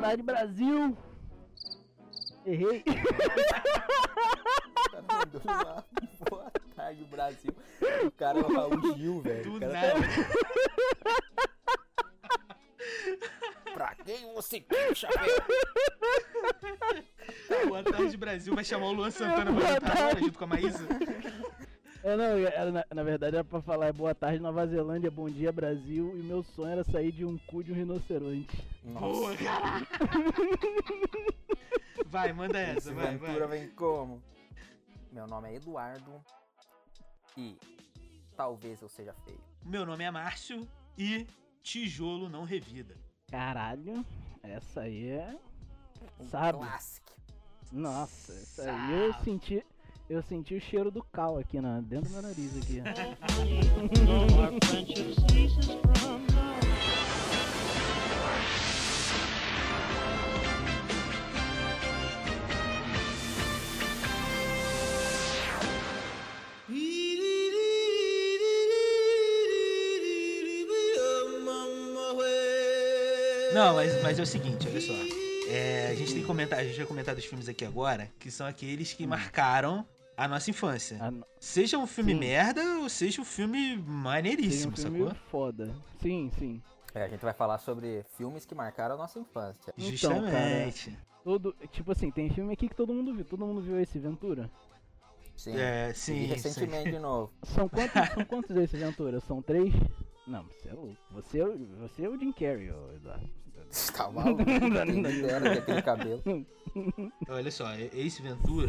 tarde, Brasil! Errei. Mandou lá. Boa tarde, Brasil. O cara é o Raul Gil, velho. Do nada. Pra quem você quer, chapéu? Boa tarde, Brasil. Vai chamar o Luan Santana pra cantar agora tarde. junto com a Maísa. É, não, era- na, na verdade era pra falar é boa tarde, Nova Zelândia, bom dia, Brasil. E meu sonho era sair de um cu de um rinoceronte. Boa, Nossa. Vai, manda essa, esse vai, Ventura vai. vem como? Meu nome é Eduardo. E talvez eu seja feio. Meu nome é Márcio e tijolo não revida. Caralho, essa aí é. Um Sabe? clássico. Nossa, essa aí eu senti. Eu senti o cheiro do cal aqui na, dentro do meu nariz aqui. Não, mas, mas é o seguinte, olha só. É, a gente tem que comentar, a gente vai comentar dos filmes aqui agora, que são aqueles que marcaram a nossa infância. Ah, não, Seja um filme Sim. merda ou seja um filme maneiríssimo, um filme sacou? foda. Sim, sim. É, a gente vai falar sobre filmes que marcaram a nossa infância. Então, Justamente. Todo, tipo assim, tem filme aqui que todo mundo viu. Todo mundo viu esse Ventura? Sim. É, E sim, sim. recentemente de novo. São quantos, são quantos esse Ventura? São três? Não, você é louco. Você é, o- você é o Jim Carrey, ô Eduardo. Você tá maluco? Quem me dera ter aquele cabelo. Olha só, Ace Ventura,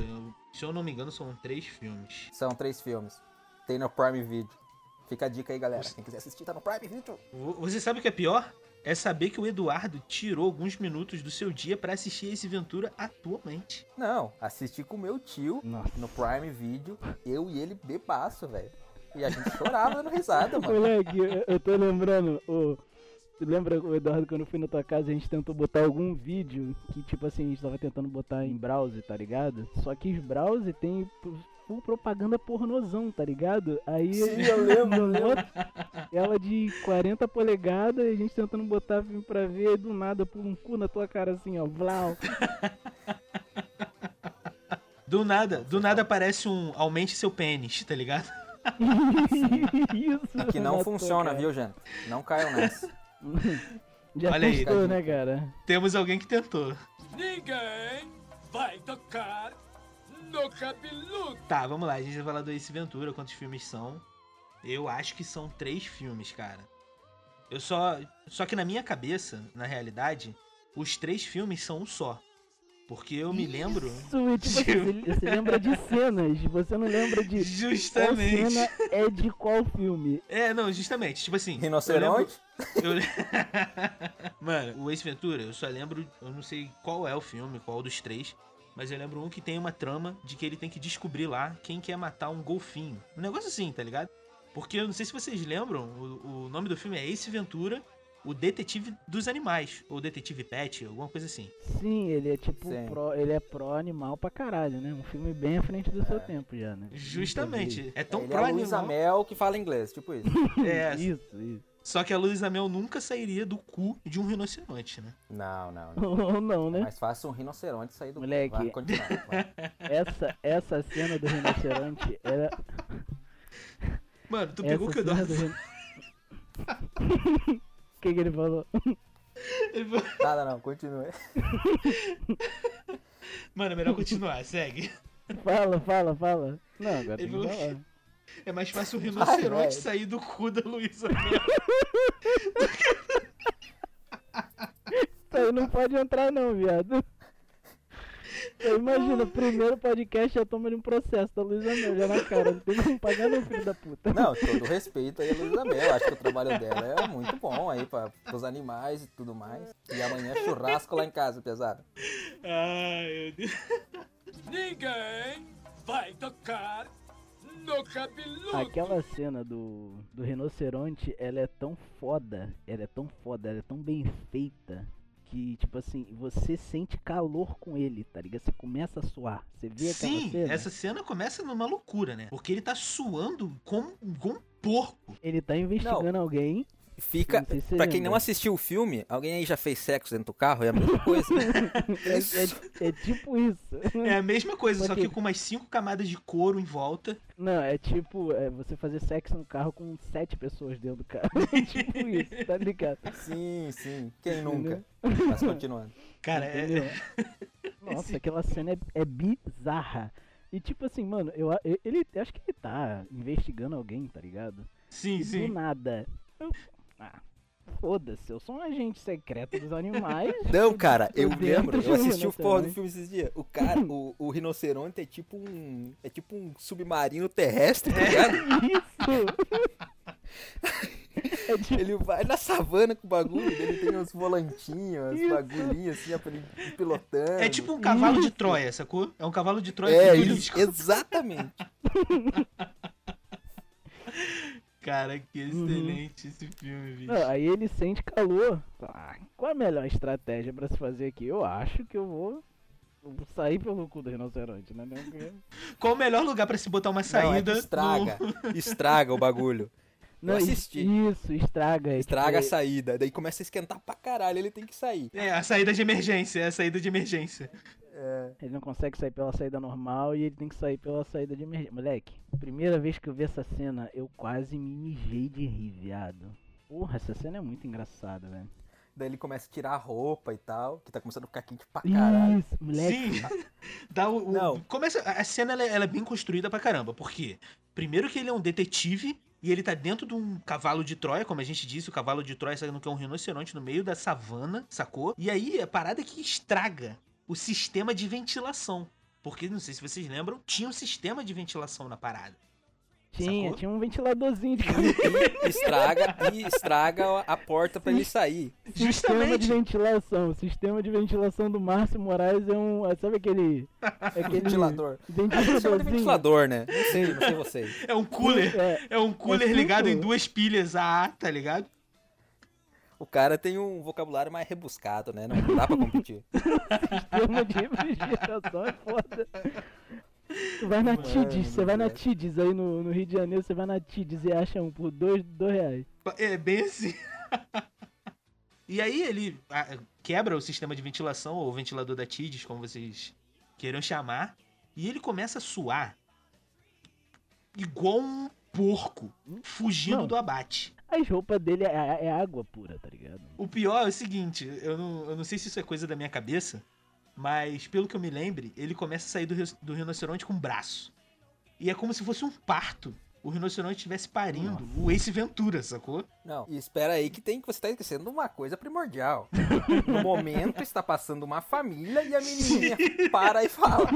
se eu não me engano, são três filmes. São três filmes. Tem no Prime Video. Fica a dica aí, galera. Quem quiser assistir, tá no Prime Video. Vo- Você sabe o que é pior? É saber que o Eduardo tirou alguns minutos do seu dia pra assistir Ace Ventura atualmente. Não, assisti com meu tio Nossa. no Prime Video. Eu e ele bebaço, velho. E a gente chorava dando risada, mano. Moleque, eu, eu tô lembrando, o. Tu lembra, Eduardo, quando eu fui na tua casa, a gente tentou botar algum vídeo que, tipo assim, a gente tava tentando botar em browser, tá ligado? Só que os browser tem full propaganda pornozão, tá ligado? Aí Sim, eu lembro, eu lembro. ela de 40 polegadas, e a gente tentando botar filme pra ver, e do nada pula um cu na tua cara assim, ó, vlau. Do nada, do nada aparece um aumente seu pênis, tá ligado? Isso. Que não funciona, cara. viu, gente? Não caiam nessa. Já Olha aí. né, cara? Temos alguém que tentou. Ninguém vai tocar no cabeludo. Tá, vamos lá, a gente vai falar do Ace Ventura, quantos filmes são. Eu acho que são três filmes, cara. Eu só. Só que na minha cabeça, na realidade, os três filmes são um só. Porque eu me lembro. Isso, e tipo assim, você, você lembra de cenas, você não lembra de qual Justamente. cena é de qual filme. É, não, justamente. Tipo assim. Rinoceronte? Eu- Mano, o Ace Ventura, eu só lembro. Eu não sei qual é o filme, qual dos três. Mas eu lembro um que tem uma trama de que ele tem que descobrir lá quem quer matar um golfinho. Um negócio assim, tá ligado? Porque eu não sei se vocês lembram, o, o nome do filme é Ace Ventura, o Detetive dos Animais. Ou Detetive Pet, alguma coisa assim. Sim, ele é tipo Sim. pró, ele é pró animal pra caralho, né? Um filme bem à frente do seu tempo já, né? Justamente. É tão ele pró é a Luísa animal. Mel que fala inglês, tipo isso. É, Isso, isso. só que a Luísa Mel nunca sairia do cu de um rinoceronte, né? Não, não, não. Ou não, É né? mais fácil um rinoceronte sair do Moleque. Vai continuar. vai. Essa, essa cena do rinoceronte era. Mano, tu pegou o que Eduardo do que, que ele falou? Nada não, continue. Mano, é melhor continuar, segue. Fala, fala, fala. Não, agora Ele tem que falou- falar. É mais fácil o rinoceronte velho. sair do cu da Luísa Mel. Isso aí não pode entrar não, viado. Aí imagina, primeiro podcast já toma de um processo da Luísa Mel já na cara. Não tem como pagar não, filho da puta. Não, todo respeito aí a Luísa Mel. Acho que o trabalho dela é muito bom aí para os animais e tudo mais. E amanhã é churrasco lá em casa, pesado. Ai, meu Deus. Ninguém vai tocar no cabeludo. Aquela cena do, do rinoceronte, ela é tão foda, ela é tão foda, ela é tão bem feita que, tipo assim, você sente calor com ele, tá ligado? Você começa a suar. Você vê aquela Sim, cena? essa cena começa numa loucura, né? Porque ele tá suando como, como um porco. Ele tá investigando alguém fica. Se Pra quem não assistiu o filme, alguém aí já fez sexo dentro do carro? É a mesma coisa. É, é- é tipo isso. É a mesma coisa, só Ok. que com umas cinco camadas de couro em volta. Não, é tipo é você fazer sexo no carro com sete pessoas dentro do carro. É tipo isso, tá ligado? sim, sim. Quem nunca? Mas continuando. Cara, é. Entendeu? Nossa, Esse- aquela cena é, é bizarra. E tipo assim, mano, eu- ele eu acho que ele tá investigando alguém, tá ligado? Sim, E sim. do nada. Eu, ah, foda-se, eu sou um agente secreto dos animais. Não, cara, eu lembro, de eu assisti o porra do filme esses dias. O cara, o, o rinoceronte é tipo um. É tipo um submarino terrestre, tá ligado? Isso! É tipo, Ele vai na savana com o bagulho, ele tem uns volantinhos, uns bagulhinhos assim, ó, pra ele pilotando. É tipo um cavalo de Isso. Troia, sacou? É um cavalo de Troia É, isso, exatamente. Cara, que Uhum. excelente esse filme, bicho. não, aí ele sente calor. Ah, qual a melhor estratégia pra se fazer aqui? Eu acho que eu vou, eu vou sair pelo cu do rinoceronte, né? Qual o melhor lugar pra se botar uma Não, é saída? estraga, estraga o bagulho. Não, assisti. Isso, estraga. Estraga a tipo, saída, daí começa a esquentar pra caralho, ele tem que sair. É, a saída de emergência, é a saída de emergência. É, Ele não consegue sair pela saída normal e ele tem que sair pela saída de emergência. Moleque, primeira vez que eu vi essa cena, eu quase me mijei de rir, viado. Porra, essa cena é muito engraçada, velho. daí ele começa a tirar a roupa e tal, que tá começando a ficar quente pra caralho. Isso, moleque. Sim. Dá o, o- Não. Começa, a cena ela, é- ela é bem construída pra caramba. Por quê? Primeiro que ele é um detetive e ele tá dentro de um cavalo de Troia, como a gente disse, o cavalo de Troia sendo que é um rinoceronte no meio da savana, sacou? E aí a parada é que estraga o sistema de ventilação. Porque, não sei se vocês lembram, tinha um sistema de ventilação na parada. Tinha, Sacou? tinha um ventiladorzinho de E estraga, e estraga a porta pra ele sair. sistema de ventilação. O sistema de ventilação do Márcio Moraes é um. Sabe aquele. Aquele Ventilador. Ventiladorzinho. ventilador, né? Não sei, não sei vocês. É um cooler. É, É um cooler tipo- ligado em duas pilhas a ar, tá ligado? O cara tem um vocabulário mais rebuscado, né? Não dá pra competir. sistema de refrigeração é foda. Vai na Tides, você vai na moleque. Tides aí no, no Rio de Janeiro, você vai na Tides e acha um por dois, dois reais. É bem assim. e aí ele ah, quebra o sistema de ventilação, ou o ventilador da TIDES, como vocês queiram chamar, e ele começa a suar igual um porco, fugindo Não. do abate. As roupas dele é, é água pura, tá ligado? O pior é o seguinte, eu não, eu não sei se isso é coisa da minha cabeça, mas pelo que eu me lembre, ele começa a sair do, do rinoceronte com o braço. E é como se fosse um parto. O rinoceronte estivesse parindo o Ace Ventura, sacou? Não, e espera aí que tem que você tá esquecendo uma coisa primordial. No momento está passando uma família e a menininha para e fala: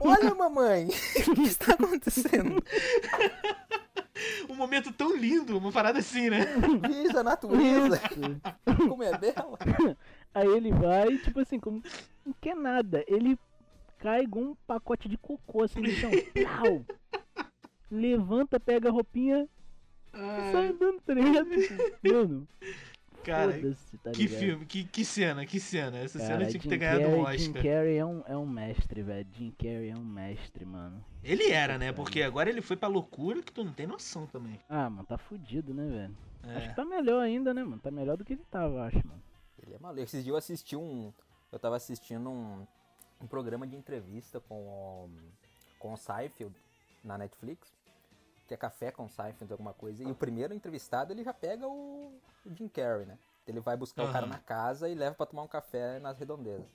Olha, mamãe, o que está acontecendo? Um momento tão lindo, uma parada assim, né? Veja a natureza, como é bela. Aí ele vai, tipo assim, como não quer nada. Ele cai igual um pacote de cocô assim no chão. Plau! Levanta, pega a roupinha e sai andando, tá ligado? Mano, Cara, tá que filme, que, que cena, que cena. Essa cena Cara, tinha que Jim ter ganhado um Carrey- Jim Oscar. Carrey é um, é um mestre, velho. Jim Carrey é um mestre, mano. Ele era, né? Porque agora ele foi pra loucura que tu não tem noção também. Ah, mano, tá fudido, né, velho? Acho É. que tá melhor ainda, né, mano? Tá melhor do que ele tava, eu acho, mano. Ele é maluco. Esses dias eu assisti um. Eu tava assistindo um, um programa de entrevista com o, com o Seinfeld na Netflix. Que é Café com Seinfeld, alguma coisa. E o primeiro entrevistado ele já pega o, o Jim Carrey, né? Ele vai buscar o cara na casa e leva pra tomar um café nas redondezas.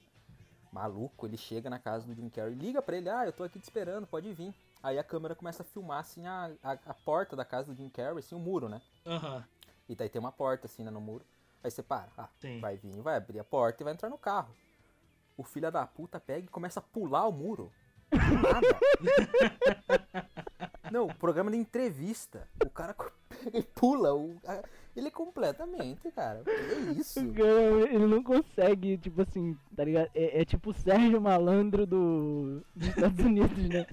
Maluco, ele chega na casa do Jim Carrey, liga pra ele, ah, eu tô aqui te esperando, pode vir. Aí a câmera começa a filmar assim a, a, a porta da casa do Jim Carrey, assim, o muro, né? Aham. E daí tem uma porta assim, né, no muro. Aí você para, ah, Sim. vai vir, vai abrir a porta e vai entrar no carro. O filho da puta pega e começa a pular o muro. Do nada. Não, programa de entrevista. O cara co- pega e pula. O, a- ele é completamente, cara. Que é isso? Ele não consegue, tipo assim, tá ligado? É, é tipo o Sérgio Malandro do, dos Estados Unidos, né?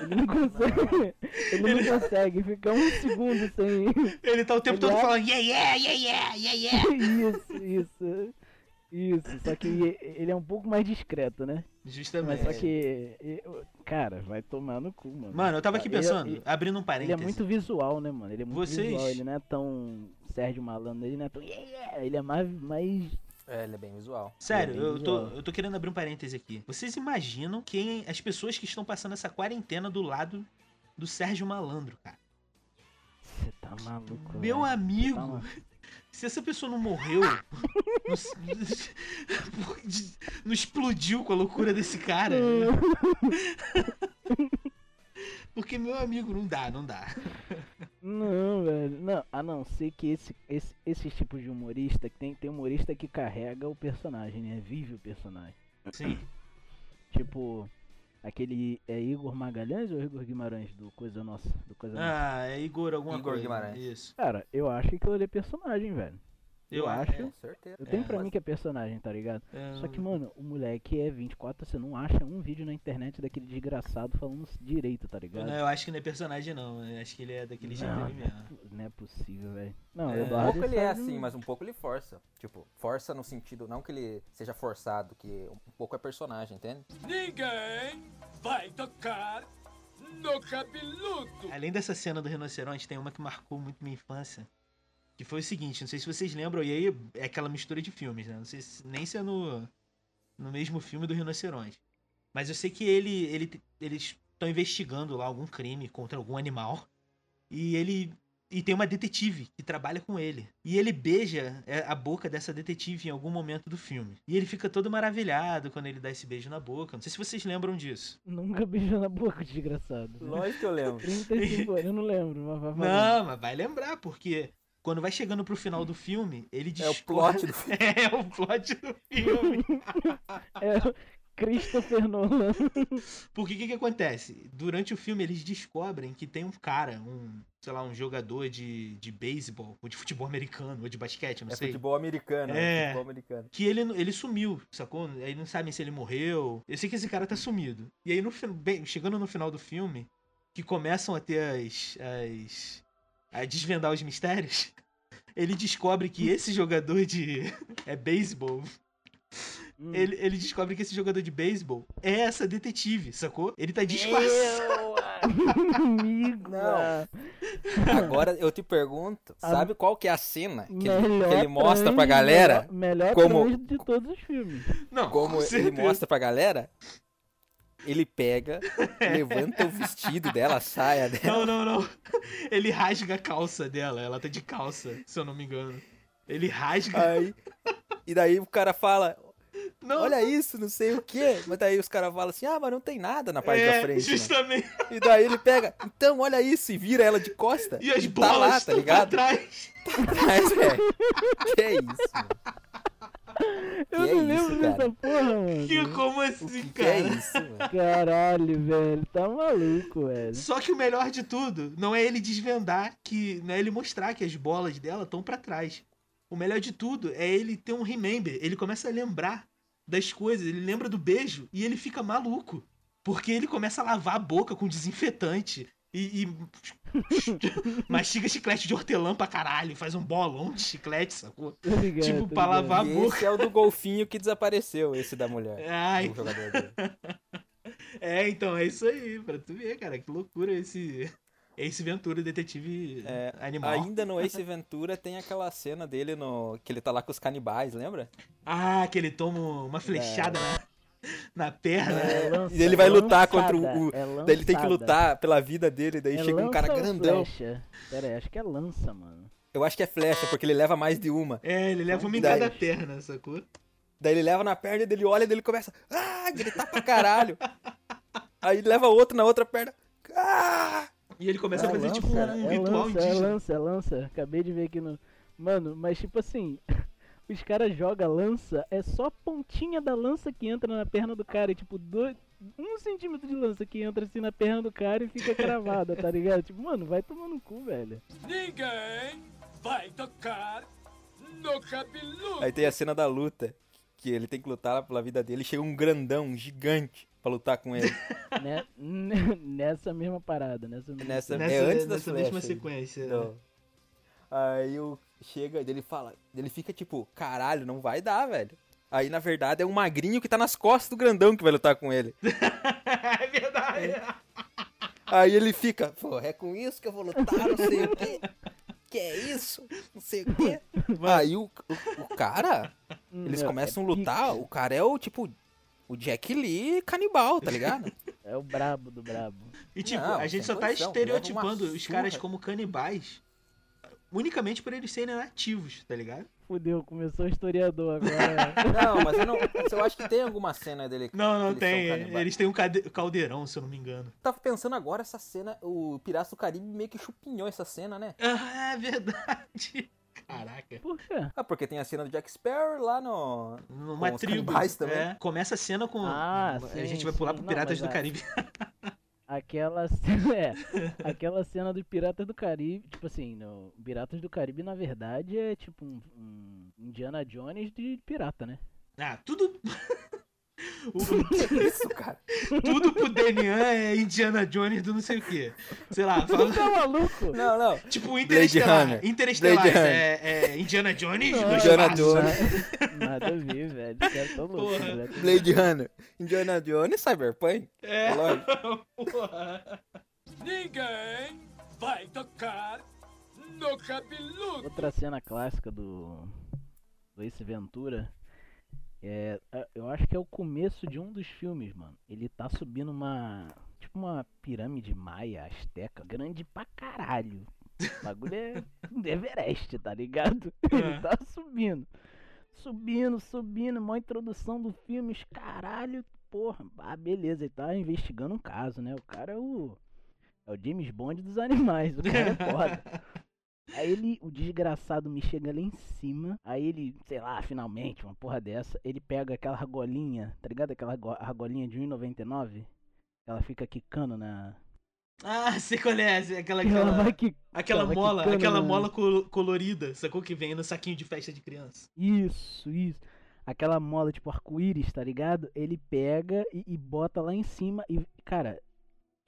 Ele não consegue. Ele não consegue ficar um segundo sem. Ele tá o tempo Ele todo é- falando yeah, yeah, yeah, yeah, yeah, yeah. isso, isso. Isso, só que ele é um pouco mais discreto, né? Mas Justamente. só que. Cara, vai tomar no cu, mano. Mano, eu tava aqui Ele é- pensando, ele- abrindo um Ele parênteses. é muito visual, né, mano? Ele é muito Vocês- visual, ele não é tão Sérgio Malandro, ele não é tão. Yeah, yeah, Ele é mais. mais... É, ele é bem visual. Sério, Ele é bem eu tô, visual. eu tô querendo abrir um parêntese aqui. Vocês imaginam quem as pessoas que estão passando essa quarentena do lado do Sérgio Malandro, cara? Você tá maluco. Meu amigo, Tá maluco. Se essa pessoa não morreu, não, não explodiu com a loucura desse cara. Porque, meu amigo, não dá, não dá. Não, velho. Não, a não ser que esse, esse, esse tipo de humorista, que tem, tem humorista que carrega o personagem, né? Vive o personagem. Sim. Tipo, aquele. É Igor Magalhães ou Igor Guimarães do Coisa Nossa? Do Coisa Nossa? Ah, é Igor alguma Igor coisa. Guimarães. Isso. Cara, eu acho que aquilo ali é personagem, velho. Eu, Eu acho. certeza. Eu tenho É, pra mas- mim que é personagem, tá ligado? É, Só que, mano, o moleque é 24, você não acha um vídeo na internet daquele desgraçado falando direito, tá ligado? Não, eu acho que não é personagem, não. Eu acho que ele é daquele jeito Não, ali não é mesmo. não é possível, velho. Não, É. o Um Eduardo pouco ele é assim, mas um pouco ele força. Tipo, força no sentido, não que ele seja forçado, que um pouco é personagem, entende? Ninguém vai tocar no cabeludo. Além dessa cena do rinoceronte, tem uma que marcou muito minha infância. Que foi o seguinte, não sei se vocês lembram, e aí é aquela mistura de filmes, né? Não sei se, nem se é no, no mesmo filme do rinoceronte. Mas eu sei que ele, ele eles estão investigando lá algum crime contra algum animal. E ele. E tem uma detetive que trabalha com ele. E ele beija é, a boca dessa detetive em algum momento do filme. E ele fica todo maravilhado quando ele dá esse beijo na boca. Não sei se vocês lembram disso. Nunca beijou na boca, desgraçado. Lógico que eu lembro. 35 anos, eu não lembro, mas vai. Não, mas vai lembrar, porque quando vai chegando pro final do filme, ele É o descobre... plot do filme. É o plot do filme. É o Christopher Nolan. Porque o que que acontece? Durante o filme, eles descobrem que tem um cara, um, sei lá, um jogador de, de beisebol, ou de futebol americano, ou de basquete, não É sei. futebol americano, É. é futebol americano. Que ele, ele sumiu, sacou? Aí não sabem se ele morreu. Eu sei que esse cara tá sumido. E aí, no, bem, chegando no final do filme, que começam a ter as. as a desvendar os mistérios, ele descobre que esse jogador de. é beisebol. Hum. Ele, ele descobre que esse jogador de beisebol é essa detetive, sacou? Ele tá disfarçado. Não. Agora eu te pergunto, A- sabe qual que é a cena que ele, que ele mostra pra galera? Melhor, melhor como- de todos os filmes. Não, Como com ele mostra pra galera? Ele pega, levanta o vestido dela, a saia dela. Não, não, não. Ele rasga a calça dela. Ela tá de calça, se eu não me engano. Ele rasga. Aí, e daí o cara fala, não, olha isso, não sei o quê. Mas daí os caras falam assim, ah, mas não tem nada na parte é, da frente. né? Justamente. E daí ele pega, então olha isso, e vira ela de costa. E as tá bolas lá, tá estão pra ligado? trás. Mas é. Que é isso? mano? Eu Que é não isso, lembro cara? dessa porra, mano. Que, como O assim, que, que cara? é isso, mano? Caralho, velho. Tá maluco, velho. Só que o melhor de tudo não é ele desvendar que. Não é ele mostrar que as bolas dela estão pra trás. O melhor de tudo é ele ter um remember. Ele começa a lembrar das coisas. Ele lembra do beijo e ele fica maluco. Porque ele começa a lavar a boca com desinfetante. E, e mastiga chiclete de hortelã pra caralho. Faz um bolão de chiclete, sacou? Ligado, Tipo, pra lavar- A boca. esse é o do golfinho que desapareceu, esse da mulher. Ai, é, então, é isso aí. Pra tu ver, cara. Que loucura esse. Esse Ventura, detetive É, animal. Ainda no Ace Ventura tem aquela cena dele no que ele tá lá com os canibais, lembra? Ah, que ele toma uma flechada na, na perna. É lança- E ele vai lutar lançada, contra o- o- é Daí ele tem que lutar pela vida dele, daí É chega um cara grandão. Flecha? Pera aí, acho que é lança, mano. Eu acho que é flecha, porque ele leva mais de uma. É, ele leva uma em Daí- cada perna, sacou? Daí ele leva na perna, dele olha, daí ele começa ah, gritar pra caralho. Aí leva outro na outra perna. Ah! E ele começa a É fazer lança, tipo um é ritual lança, É indígena. lança, é lança. Acabei de ver aqui no. Mano, mas tipo assim. Os caras jogam lança, é só a pontinha da lança que entra na perna do cara. E tipo, dois, um centímetro de lança que entra assim na perna do cara e fica cravada, tá ligado? Tipo, mano, vai tomar no cu, velho. Ninguém vai tocar no cabeludo. Aí tem a cena da luta, que ele tem que lutar pela vida dele, e chega um grandão, um gigante, pra lutar com ele. Né- nessa mesma parada, nessa mesma Nessa, Nessa, é antes da nessa mesma sequência. Não. Aí o chega e ele fala, ele fica tipo, caralho, não vai dar, velho. Aí, na verdade, é um magrinho que tá nas costas do grandão que vai lutar com ele. é verdade. Aí ele fica, pô, é com isso que eu vou lutar, não sei o quê. Que é isso? Não sei o quê. Aí o, o, o cara, eles Meu, começam a é lutar, pica. o cara é o, tipo, o Jack Lee canibal, tá ligado? É o brabo do brabo. E tipo, Não, a gente só tá condição, estereotipando os caras como canibais unicamente por eles serem nativos, tá ligado? Fudeu, começou o historiador agora. Não, mas eu não. Eu acho que tem alguma cena dele. Não, não tem. Eles têm um caldeirão, se eu não me engano. Tava pensando agora essa cena, o Piratas do Caribe meio que chupinhou essa cena, né? Ah, é verdade. Caraca. Por quê? Ah, porque tem a cena do Jack Sparrow lá no. Numa tribo. também. é. Começa a cena com. Ah, a sim, gente vai pular sim. pro Não, Piratas mas do a- Caribe. Aquela é, aquela cena dos Piratas do Caribe, tipo assim, no Piratas do Caribe na verdade é tipo um, um Indiana Jones de pirata, né? Ah, tudo. O- Que isso, cara? tudo pro Denian é Indiana Jones do não sei o que. Sei lá, fala. Tá maluco? Não, não. Tipo Interestelar. Interestelar é, é Indiana Jones Não, no Indiana espaço. Jones. Nada, nada a ver, velho. Os caras tão loucos, velho. Blade Runner, Indiana Jones, Cyberpunk. É. É lógico. Porra. Ninguém vai tocar no cabeludo. Outra cena clássica do, do Ace Ventura é, é- eu acho que é o começo de um dos filmes, mano. Ele tá subindo uma, tipo uma pirâmide maia, asteca, grande pra caralho. O bagulho é Everest, tá ligado? Ele É. tá subindo. Subindo, subindo, mó introdução do filme, os caralho, porra. Ah, beleza, ele tá investigando um caso, né? O cara é o é o James Bond dos animais, o cara é foda. Aí ele, o desgraçado me chega lá em cima. Aí ele, sei lá, finalmente, uma porra dessa. Ele pega aquela argolinha, tá ligado? Aquela argo- argolinha de 1,99. Ela fica quicando na. Ah, sei qual é. Aquela, Ela aquela, que. aquela mola, quicando aquela na- mola col- colorida, sacou? Que vem no saquinho de festa de criança. Isso, isso. Aquela mola tipo arco-íris, tá ligado? Ele pega e, e bota lá em cima e, cara,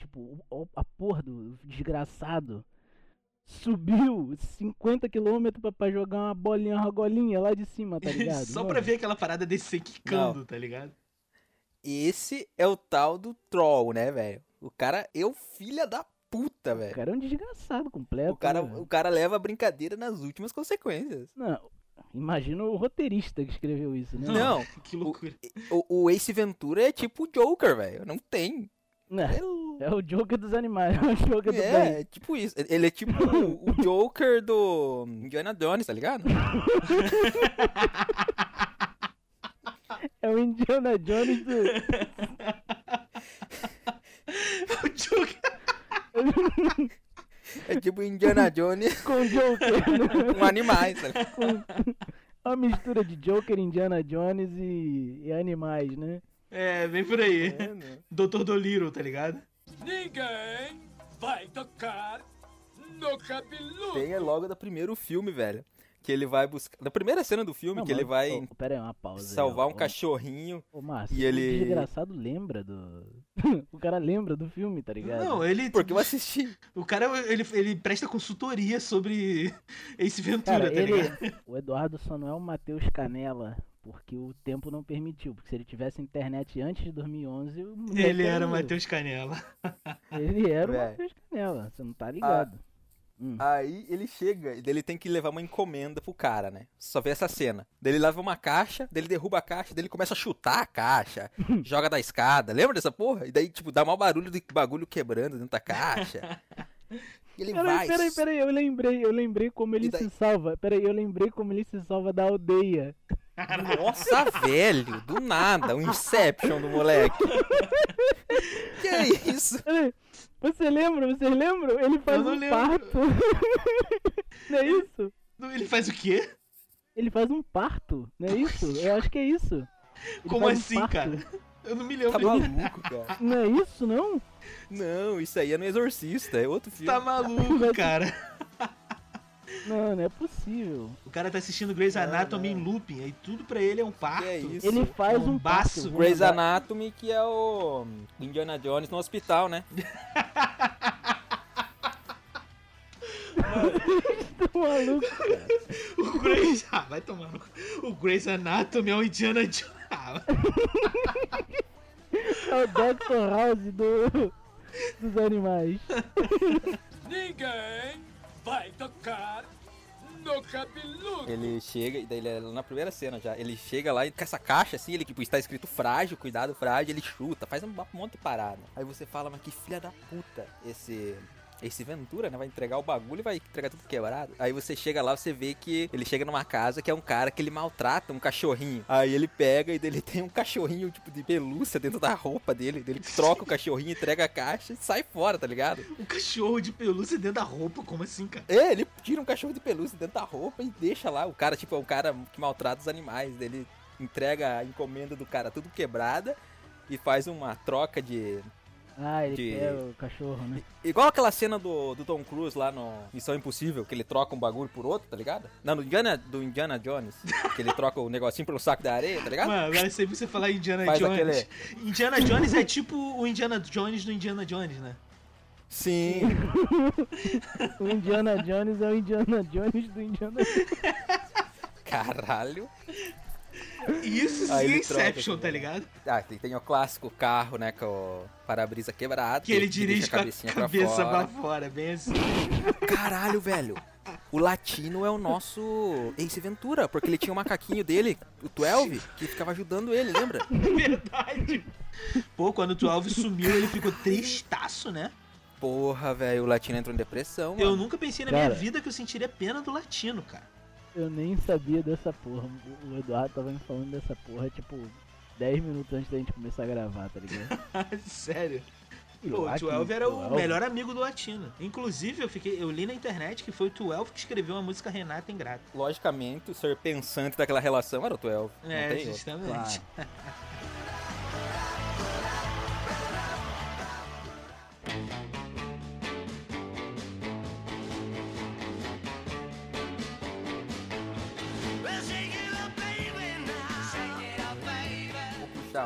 tipo, a porra do desgraçado subiu 50 km pra, pra jogar uma bolinha, uma argolinha lá de cima, tá ligado? Só Mano, pra ver aquela parada descer quicando, tá ligado? Esse é o tal do troll, né, velho? O cara é o filho da puta, O velho. cara é um desgraçado completo. O cara, né? o cara leva a brincadeira nas últimas consequências. Não, imagina o roteirista que escreveu isso, né? Não, Que loucura. o, o Ace Ventura é tipo o Joker, velho. Não tem. Não, É, o- é o Joker dos animais, é o Joker do bem. é, é tipo isso. Ele é tipo o, o Joker do Indiana Jones, tá ligado? É o Indiana Jones do. o Joker. É tipo o Indiana Jones com o Joker. com animais, tá ligado? com uma mistura de Joker, Indiana Jones e, e animais, né? É, vem por aí. É, né? Doutor Doliro, tá ligado? Ninguém vai tocar no cabeludo. Tem é logo do primeiro filme, velho. Que ele vai buscar. Da primeira cena do filme, Não, que ele vai ô, pera aí, uma pausa. aí, salvar ó. um cachorrinho. Ô, Márcio, e ele- o desgraçado lembra do. o cara lembra do filme, tá ligado? Não, ele. Porque eu assisti. O cara, ele, ele presta consultoria sobre Ace Ventura, Cara, tá ele. ligado? O Eduardo só não é o Matheus Canela. Porque o tempo não permitiu. Porque se ele tivesse internet antes de 2011, o moleque Ele era o o- Matheus Canela. Ele era o Véi. Matheus Canela. Você não tá ligado. Hum. Aí ele chega e ele tem que levar uma encomenda pro cara, né? Só vê essa cena. Daí ele leva uma caixa, daí ele derruba a caixa, daí ele começa a chutar a caixa, joga da escada. Lembra dessa porra? E daí, tipo, dá mau barulho de bagulho quebrando dentro da caixa. E ele Peraí, vai. peraí, peraí, eu lembrei, eu lembrei como ele daí? se salva. Peraí, eu lembrei como ele se salva da aldeia. Nossa, velho, do nada, um Inception do moleque. que é isso? Peraí, você lembra? Vocês lembram? Ele faz um lembro. parto. não é isso? Ele faz o quê? Ele faz um parto, não é isso? Eu acho que é isso. Ele Como um assim, parto. cara? Eu não me Tá lembro. maluco, cara. Não é isso, não? Não, isso aí é no Exorcista, é outro filme. Tá maluco, cara. Não, não é possível. O cara tá assistindo Grey's Anatomy em looping, aí tudo pra ele é um parto. Que é isso? Ele faz um um baço. vou Grey's Anatomy, que é o Indiana Jones no hospital, né? Tô maluco, cara. O Grey's... Ah, vai tomar no... O Grey's Anatomy é o Indiana Jones. Ah, É o Dr. House do, dos animais. Ninguém vai tocar no cabeludo. Ele chega, e daí ele é na primeira cena já, ele chega lá e com essa caixa assim, ele tipo, está escrito frágil, cuidado frágil, ele chuta, faz um monte de parada. Aí você fala, mas que filha da puta esse. Esse Ventura, né? Vai entregar o bagulho e vai entregar tudo quebrado. Aí você chega lá, você vê que ele chega numa casa que é um cara que ele maltrata um cachorrinho. Aí ele pega e dele tem um cachorrinho, tipo, de pelúcia dentro da roupa dele. Ele troca o cachorrinho, entrega a caixa e sai fora, tá ligado? Um cachorro de pelúcia dentro da roupa, como assim, cara? É, ele tira um cachorro de pelúcia dentro da roupa e deixa lá. O cara, tipo, é um cara que maltrata os animais. Ele entrega a encomenda do cara tudo quebrada e faz uma troca de. Ah, ele quer o cachorro, né? Igual aquela cena do, do Tom Cruise lá no Missão Impossível, que ele troca um bagulho por outro, tá ligado? Não, do Indiana, do Indiana Jones, que ele troca o negocinho pelo saco da areia, tá ligado? Mano, agora sempre você falar Indiana Faz Jones. Indiana Jones é tipo o Indiana Jones do Indiana Jones, né? Sim. O Indiana Jones é o Indiana Jones do Indiana Caralho. Isso sim é Inception, tá né? ligado? Ah, tem, tem o clássico carro, né, com o para-brisa quebrado. Que ele dirige com a cabeça pra fora. pra fora, bem assim. Caralho, velho. O latino é o nosso Ace Ventura, porque ele tinha o macaquinho dele, o 12, que ficava ajudando ele, lembra? Verdade. Pô, quando o 12 sumiu, ele ficou tristaço, né? Porra, velho, o latino entrou em depressão, mano. Eu nunca pensei na Cara. minha vida que eu sentiria pena do latino, cara. Eu nem sabia dessa porra. O- Eduardo tava me falando dessa porra, tipo, 10 minutos antes da gente começar a gravar, tá ligado? Sério. Pô, o 12 era o 12. melhor amigo do latino. Inclusive, eu fiquei, eu li na internet que foi o 12 que escreveu a música Renata Ingrata. Logicamente, o ser pensante daquela relação era o 12. Não É, justamente. Claro.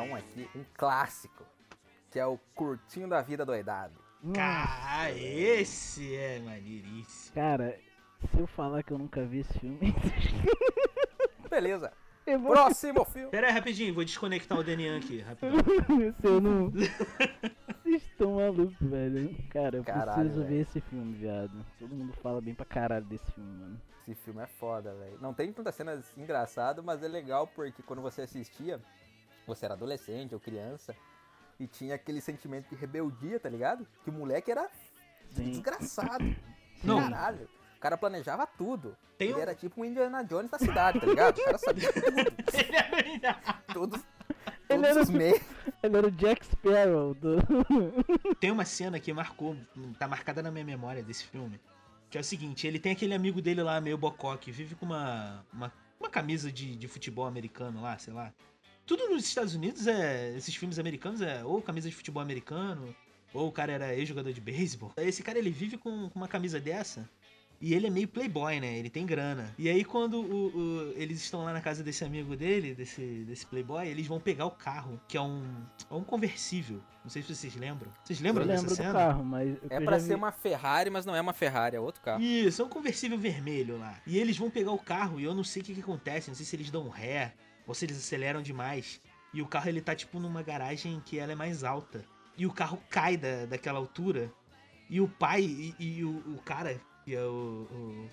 um aqui, um clássico, que é o Curtinho da Vida Doidado. Cara, esse é maneiríssimo. Cara, se eu falar que eu nunca vi esse filme, Beleza. vou Próximo filme. Pera aí, rapidinho, vou desconectar o Denian aqui, rapidão. se eu não. Vocês estão malucos, velho. Cara, eu Caralho, preciso velho. ver esse filme, viado. Todo mundo fala bem pra caralho desse filme, mano. Esse filme é foda, velho. Não tem tantas cenas engraçadas, mas é legal porque quando você assistia, você era adolescente ou criança e tinha aquele sentimento de rebeldia, tá ligado? Que o moleque era Sim. desgraçado. Não. Caralho. O cara planejava tudo. Tem Ele um- era tipo um Indiana Jones da cidade, tá ligado? O cara sabia tudo. Ele é Todos, Ele era os meios. Ele era o Jack Sparrow do. Tem uma cena que marcou, tá marcada na minha memória desse filme. Que é o seguinte, ele tem aquele amigo dele lá, meio bocó, que vive com uma, uma, uma camisa de, de futebol americano lá, sei lá. Tudo nos Estados Unidos é. Esses filmes americanos é ou camisa de futebol americano, ou o cara era ex-jogador de beisebol. Esse cara ele vive com, com uma camisa dessa. E ele é meio playboy, né? Ele tem grana. E aí, quando o- o- eles estão lá na casa desse amigo dele, desse, desse playboy, eles vão pegar o carro, que é um, é um conversível. Não sei se vocês lembram. Vocês lembram eu dessa lembro do cena? carro, mas. É já ser vi- uma Ferrari, mas não é uma Ferrari, é outro carro. Isso, é um conversível vermelho lá. E eles vão pegar o carro e eu não sei o que, que acontece, não sei se eles dão ré ou se eles aceleram demais. E o carro ele tá tipo numa garagem que ela é mais alta. E o carro cai da, daquela altura. E o pai e, e o, o cara, que é o, o,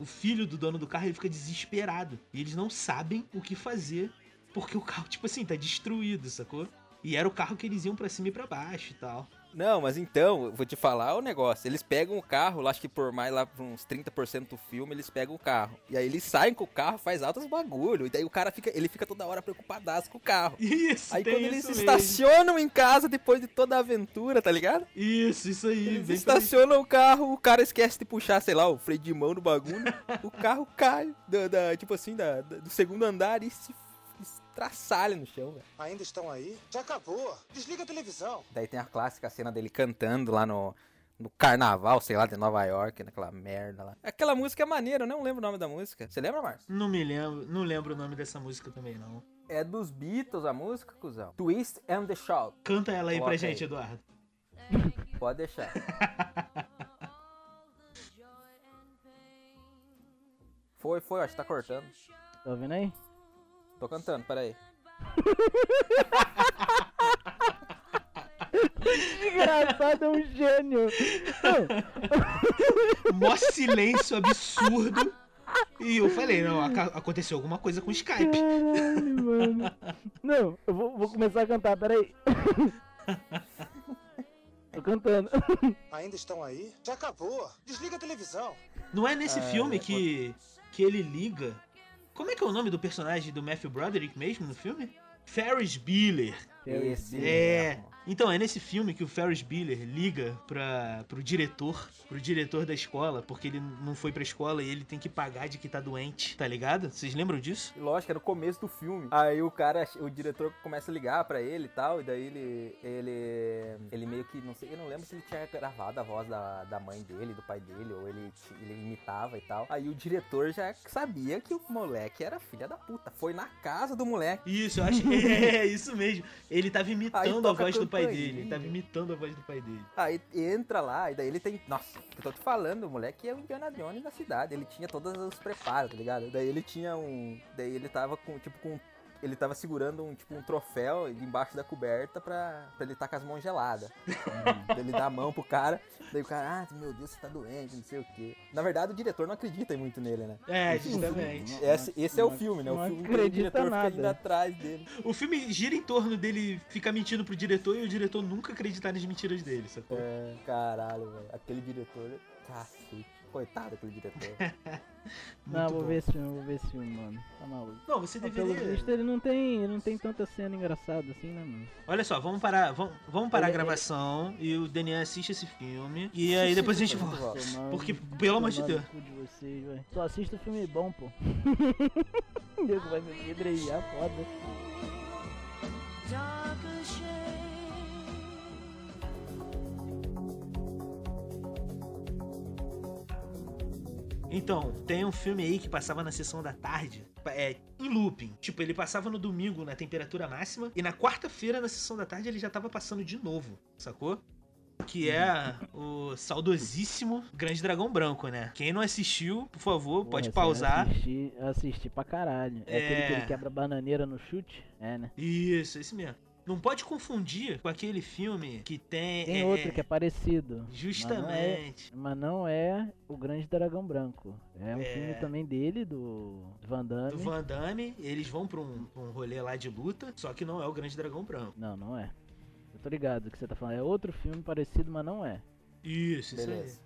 o filho do dono do carro, ele fica desesperado. E eles não sabem o que fazer. Porque o carro, tipo assim, tá destruído, sacou? E era o carro que eles iam pra cima e pra baixo e tal. Não, mas então, vou te falar o negócio. Eles pegam o carro, lá, acho que por mais lá por uns 30% do filme, eles pegam o carro. E aí eles saem com o carro, faz altos bagulho. E daí o cara fica, ele fica toda hora preocupadaço com o carro. Isso, Aí quando eles mesmo. estacionam em casa depois de toda a aventura, tá ligado? Isso, isso aí. Eles estacionam o carro, o cara esquece de puxar, sei lá, o freio de mão no bagulho. o carro cai, da, da- tipo assim, da- da- do segundo andar e se estraçalha no chão, velho. Ainda estão aí? Já acabou. Desliga a televisão. Daí tem a clássica cena dele cantando lá no, no carnaval, sei lá, de Nova York, naquela merda lá. Aquela música é maneira, eu não lembro o nome da música. Você lembra, Márcio? Não me lembro, não lembro o nome dessa música também, não. É dos Beatles a música, cuzão. Twist and the Shout. Canta ela aí pra Coloca gente, aí. Eduardo. Pode deixar. Foi, foi, acho que tá cortando. Tá ouvindo aí? Tô cantando, peraí. Engraçado, é um gênio. Mó silêncio absurdo. E eu falei, não, aconteceu alguma coisa com o Skype. Caralho, mano. Não, eu vou, vou começar a cantar, peraí. Tô cantando. Ainda estão aí? Já acabou. Desliga a televisão. Não é nesse É, filme é, que, que ele liga. Como é que é o nome do personagem do Matthew Broderick mesmo no filme? Ferris Bueller. Esse É. mesmo. Então, é nesse filme que o Ferris Bueller liga pra, pro diretor, pro diretor da escola, porque ele não foi pra escola e ele tem que pagar de que tá doente, tá ligado? Vocês lembram disso? Lógico, é no começo do filme. Aí o cara, o diretor começa a ligar pra ele e tal, e daí ele, ele, ele meio que, não sei, eu não lembro se ele tinha gravado a voz da, da mãe dele, do pai dele, ou ele, ele imitava e tal. Aí o diretor já sabia que o moleque era filha da puta, foi na casa do moleque. Isso, eu acho. É, isso mesmo. Ele tava imitando a voz do pai dele. Ele tava imitando a voz do pai dele. Aí entra lá, e daí ele tem. Nossa, eu tô te falando, o moleque é o Indiana Jones da cidade. Ele tinha todos os preparos, tá ligado? Daí ele tinha um. Daí ele tava com, tipo, com. Ele tava segurando um, tipo, um troféu embaixo da coberta pra, pra ele estar com as mãos geladas. Daí ele dá a mão pro cara, daí o cara, ah, meu Deus, você tá doente, não sei o quê. Na verdade, o diretor não acredita muito nele, né? É, justamente. Esse, esse é o filme, né? O não filme acredita o diretor nada. fica indo atrás dele. O filme gira em torno dele ficar mentindo pro diretor e o diretor nunca acreditar nas mentiras dele, sacou? É, caralho, velho. Aquele diretor, cacete. Coitado daquele diretor. Não, vou bom. ver esse filme, vou ver esse filme, mano. Tá maluco. Não, você Mas, Pelo deveria. visto, ele não tem, ele não tem tanta cena engraçada assim, né, mano? Olha só, vamos parar, vamos, vamos parar a Ele- gravação e o Daniel assiste esse filme. E aí depois a gente volta. Porque, pelo amor de Deus. de vocês. Só assista filme bom, pô. Nego vai me pedrejar, foda. Então, tem um filme aí que passava na sessão da tarde, é, em looping. Tipo, ele passava no domingo na temperatura máxima e na quarta-feira na sessão da tarde ele já tava passando de novo, sacou? Que é o saudosíssimo Grande Dragão Branco, né? Quem não assistiu, por favor, pode Porra, pausar. Assisti, assisti pra caralho. É, É. aquele que ele quebra bananeira no chute? É, né? Isso, esse mesmo. Não pode confundir com aquele filme que tem. Tem é, outro que é parecido. Justamente. Mas não é o Grande Dragão Branco. É um É. filme também dele, do Van Damme. Do Van Damme, eles vão pra um, pra um rolê lá de luta, só que não é o Grande Dragão Branco. Não, não é. Eu tô ligado o que você tá falando. É outro filme parecido, mas não é. Isso, isso aí. Beleza.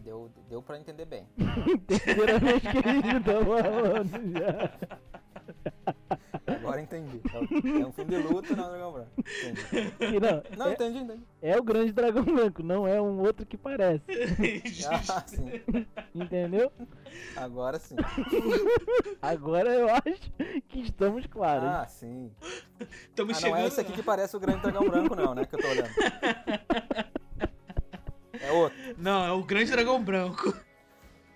Deu, deu pra entender bem. Terceira vez que ele tá falando já. Agora entendi. É um- É um filme de luta, não é Dragão Branco. Entendi. Não, Não, é, entendi, entendi. é o Grande Dragão Branco, não é um outro que parece. Ah, sim. Entendeu? Agora sim. Agora eu acho que estamos claros. Ah, sim. Estamos Ah, não chegando. é esse aqui que parece o Grande Dragão Branco, não, né? Que eu tô olhando. É outro. Não, é o Grande Dragão Branco.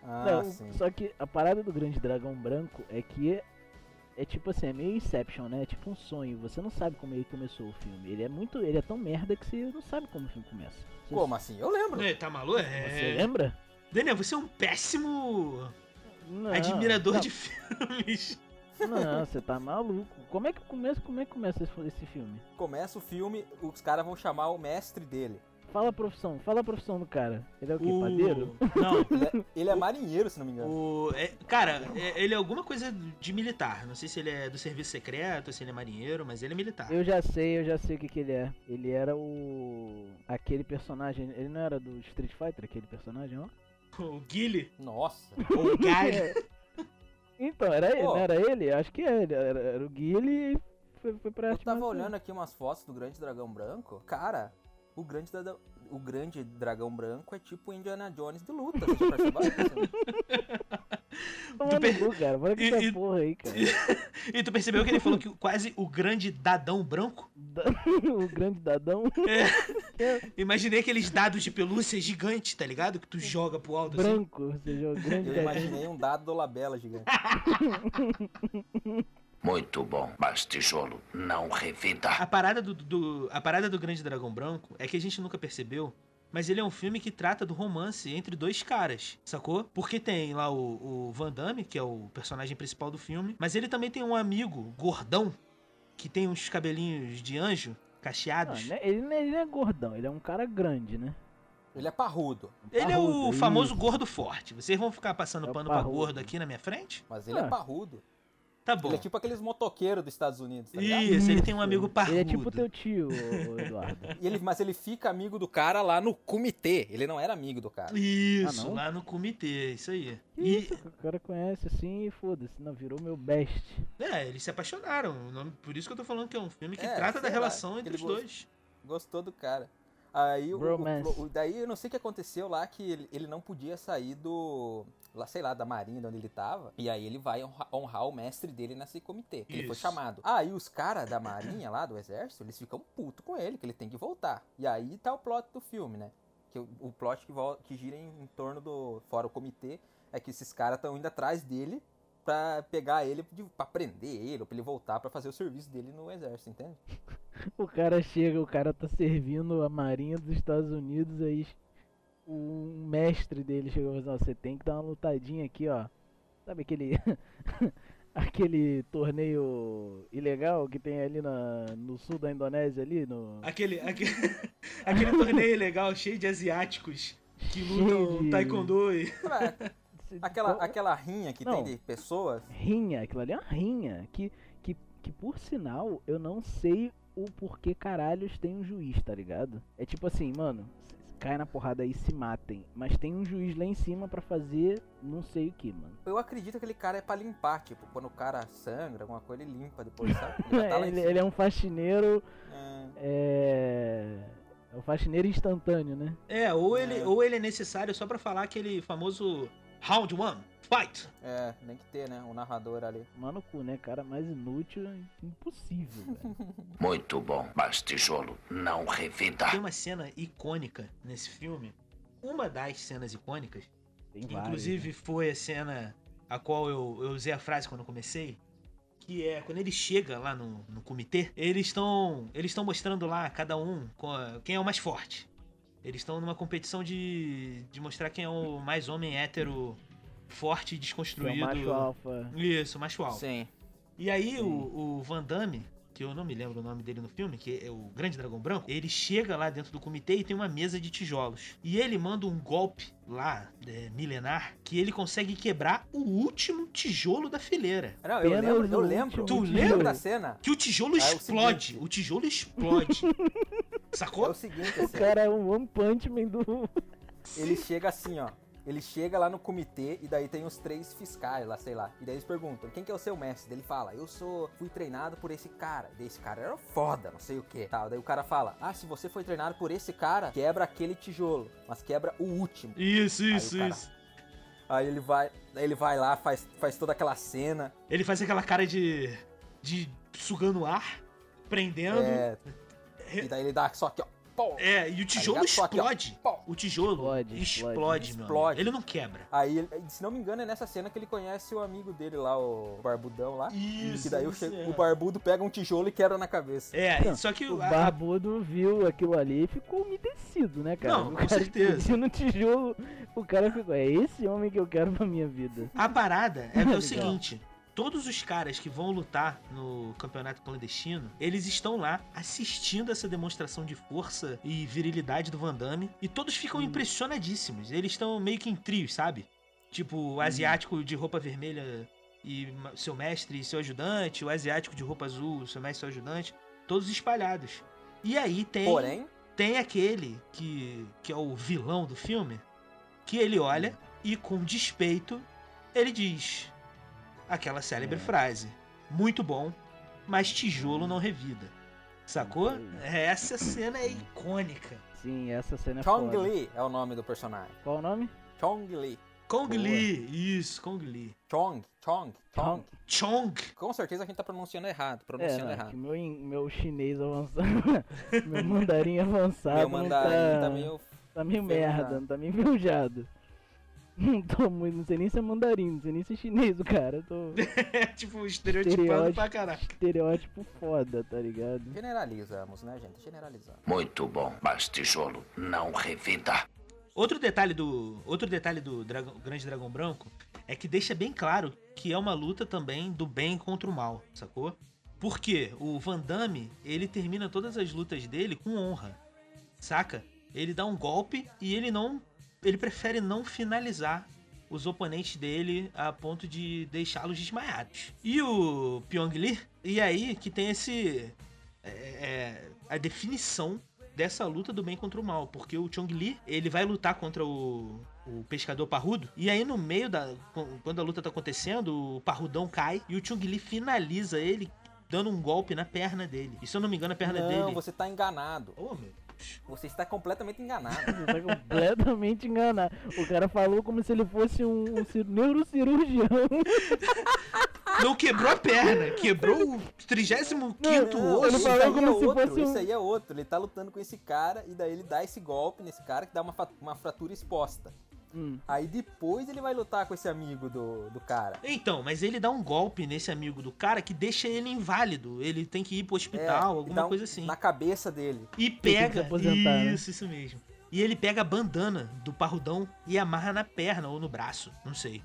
Ah, Não, sim. só que a parada do Grande Dragão Branco é que é, tipo assim, é meio Inception, né? É tipo um sonho. Você não sabe como ele começou o filme. Ele é muito. Ele é tão merda que você não sabe como o filme começa. Você, Como assim? Eu lembro. É, tá maluco? você É... lembra? Daniel, você é um péssimo Não, admirador não, de filmes. Não, você tá maluco. Como é que começa, como é que começa esse, esse filme? Começa o filme, os caras vão chamar o mestre dele. Fala a profissão, fala a profissão do cara. Ele é o quê? O- Padeiro? Não, Ele é, ele é marinheiro, se não me engano. o... é- cara, é- ele é alguma coisa de militar. Não sei se ele é do serviço secreto, se ele é marinheiro, mas ele é militar. Eu já sei, eu já sei o que, que ele é. Ele era o. aquele personagem. Ele não era do Street Fighter, aquele personagem, ó? O Guile, Nossa. o. É. Então, era ele, Pô. não era ele? Acho que é ele. Era, era o Guile e foi, foi pra Eu tava olhando aqui umas fotos do Grande Dragão Branco. Cara, o Grande, Dragão- o grande Dragão Branco é tipo o Indiana Jones de luta. Você já percebeu? Toma Tu no per- cu, cara. Para com E- essa porra aí, cara. E tu percebeu que ele falou que quase o grande dadão branco? Da- o grande dadão. Imaginei aqueles dados de pelúcia gigantes, tá ligado? Que tu joga pro alto assim. branco, ou seja, o grande Eu imaginei um dado do Labela gigante. Muito bom, mas tijolo não revida. A parada do, do- a parada do Grande Dragão Branco é que a gente nunca percebeu, mas ele é um filme que trata do romance entre dois caras, sacou? Porque tem lá o, o Van Damme, que é o personagem principal do filme, mas ele também tem um amigo gordão que tem uns cabelinhos de anjo Não, cacheados. né, ele, não é- ele não é gordão, ele é um cara grande, né? Ele é parrudo, Ele é Parrudo, o famoso isso. gordo forte. Vocês vão ficar passando É o pano pra parrudo. gordo aqui na minha frente? mas ele Ah. é parrudo. Tá bom. Ele é tipo aqueles motoqueiros dos Estados Unidos, tá ligado? Isso, ele tem um Isso. amigo parrudo. Ele é tipo teu tio, Eduardo. E ele, mas ele fica amigo do cara lá no comitê. Ele não era amigo do cara. Isso, Ah, não? lá no comitê, isso aí. Que E, isso, o cara conhece assim e foda-se, não, virou meu best. é, eles se apaixonaram. nome- Por isso que eu tô falando que é um filme que É, trata da sei lá, relação entre os gosta- dois. Gostou do cara. Aí o, o- o- daí eu não sei o que aconteceu lá que ele, ele não podia sair do lá, sei lá, da marinha de onde ele tava. E aí ele vai honra- honrar o mestre dele nesse comitê, que ele foi chamado. Aí os caras da marinha lá do exército, eles ficam puto com ele, que ele tem que voltar. E aí tá o plot do filme, né? Que o, o plot que, que gira em, em torno do fora o comitê é que esses caras estão indo atrás dele pra pegar ele, de, pra prender ele, ou pra ele voltar pra fazer o serviço dele no exército, entende? O cara chega, o cara tá servindo a marinha dos Estados Unidos, aí o mestre dele chegou e falou, "Não, você tem que dar uma lutadinha aqui, ó. Sabe aquele aquele torneio ilegal que tem ali na, no sul da Indonésia ali, no Aquele, aquele, aquele torneio legal, cheio de asiáticos que lutam de- taekwondo e... Aquela, aquela rinha que Não. tem de pessoas. rinha, aquilo ali é uma rinha que, que, que por sinal eu não sei o porquê caralhos tem um juiz, tá ligado? É tipo assim, mano, c- cai na porrada aí e se matem, mas tem um juiz lá em cima pra fazer não sei o que, mano. Eu acredito que aquele cara é pra limpar, tipo, quando o cara sangra, alguma coisa, ele limpa depois, sabe? Ele tá ele, ele é um faxineiro, É. é... é um faxineiro instantâneo, né? É, ou ele, É. ou ele é necessário só pra falar aquele famoso round one, fight. É, tem que ter, né? O narrador ali. Mano cu, né? Cara mais inútil, impossível, velho. Muito bom, mas tijolo não revida. Tem uma cena icônica nesse filme. Uma das cenas icônicas, Tem que vários, inclusive né? foi a cena a qual eu, eu usei a frase quando eu comecei, que é quando ele chega lá no, no comitê, eles estão eles estão mostrando lá cada um quem é o mais forte. Eles estão numa competição de, de mostrar quem é o mais homem hétero forte e Que é o desconstruído. macho alfa. Isso, macho alfa. Sim. E aí o, o Van Damme, que eu não me lembro o nome dele no filme, que é o Grande Dragão Branco, ele chega lá dentro do comitê e tem uma mesa de tijolos. E ele manda um golpe lá, é, milenar, que ele consegue quebrar o último tijolo da fileira. Não, eu lembro, eu o lembro. Tu lembra? da cena? Que o tijolo o explode. seguinte. o tijolo explode. É Sacou? o seguinte, O assim, cara é um One Punch Man do... ele chega assim, ó. Ele chega lá no comitê e daí tem os três fiscais lá, sei lá. E daí eles perguntam, quem que é o seu mestre? Daí ele fala, eu sou, fui treinado por esse cara. Daí esse cara era foda, não sei o que. Tal. Daí o cara fala, ah, se você foi treinado por esse cara, quebra aquele tijolo, mas quebra o último. Isso, isso, cara- isso. Aí ele vai, ele vai lá, faz, faz toda aquela cena. Ele faz aquela cara de. de sugando ar, prendendo. É, e daí ele dá só aqui, ó. Pô. É, e o tijolo aqui, ó. explode. Pô. O tijolo Explode, explode, explode. meu Explode. amigo. Ele não quebra. Aí, se não me engano, é nessa cena que ele conhece o amigo dele lá, o Barbudão lá. Isso, que daí o, isso che- é. o Barbudo pega um tijolo e quebra na cabeça. É, Não, só que O a- barbudo viu aquilo ali e ficou umedecido, né, cara? Não, o com cara certeza. no tijolo, o cara ficou, é esse homem que eu quero pra minha vida. A parada é, é o seguinte: todos os caras que vão lutar no campeonato clandestino, eles estão lá assistindo essa demonstração de força e virilidade do Van Damme e todos ficam impressionadíssimos. Eles estão meio que em trios, sabe? Tipo, o asiático de roupa vermelha e seu mestre e seu ajudante, o asiático de roupa azul, seu mestre e seu ajudante, todos espalhados. E aí tem Porém, tem aquele que, que é o vilão do filme, que ele olha e com despeito ele diz aquela célebre É. frase: Muito bom, mas tijolo não revida. Sacou? Isso Essa cena é icônica. Sim, essa cena é Chong foda. Li é o nome do personagem. Qual o nome? Chong Li. Kong Boa. Lee, isso, Kong Lee. Chong, Chong, Chong. Chong. Com certeza a gente tá pronunciando errado, É, pronunciando não, errado. meu, meu chinês avançado, meu mandarim avançado Meu mandarim tá, tá meio... tá meio merda, não tá meio enferrujado. Não tô muito, não sei nem se é mandarim, não sei nem se é chinês o cara. Tô É tipo, estereotipado Estereótipo. pra caralho. estereótipo foda, tá ligado? Generalizamos, né, gente? Generalizamos. Muito bom, mas tijolo não revida. Outro detalhe do. Outro detalhe do Dragão- Grande Dragão Branco é que deixa bem claro que é uma luta também do bem contra o mal, sacou? Porque o Van Damme, ele termina todas as lutas dele com honra. Saca? Ele dá um golpe e ele não. Ele prefere não finalizar os oponentes dele a ponto de deixá-los desmaiados. E o Pyong Lee, e aí que tem esse. é, é, a definição dessa luta do bem contra o mal, porque o Chong Li, ele vai lutar contra o, o pescador parrudo, e aí no meio da quando a luta tá acontecendo, o parrudão cai e o Chong Li finaliza ele dando um golpe na perna dele. E se eu não me engano, a perna não, dele você tá enganado. Ô, meu. Você está completamente enganado. Você tá completamente enganado. O cara falou como se ele fosse um, um cir- neurocirurgião. Não quebrou a perna, quebrou o 35 quinto Não, osso. ele isso falou aí como é se outro, fosse um- Isso aí é outro. Ele tá lutando com esse cara e daí ele dá esse golpe nesse cara que dá uma, uma fratura exposta. Hum. Aí depois ele vai lutar com esse amigo do, do cara. Então, mas ele dá um golpe nesse amigo do cara que deixa ele inválido. Ele tem que ir pro hospital, É, alguma um- coisa assim. Na cabeça dele. E pega. né? Isso, isso mesmo. E ele pega a bandana do parrudão e amarra na perna ou no braço, não sei.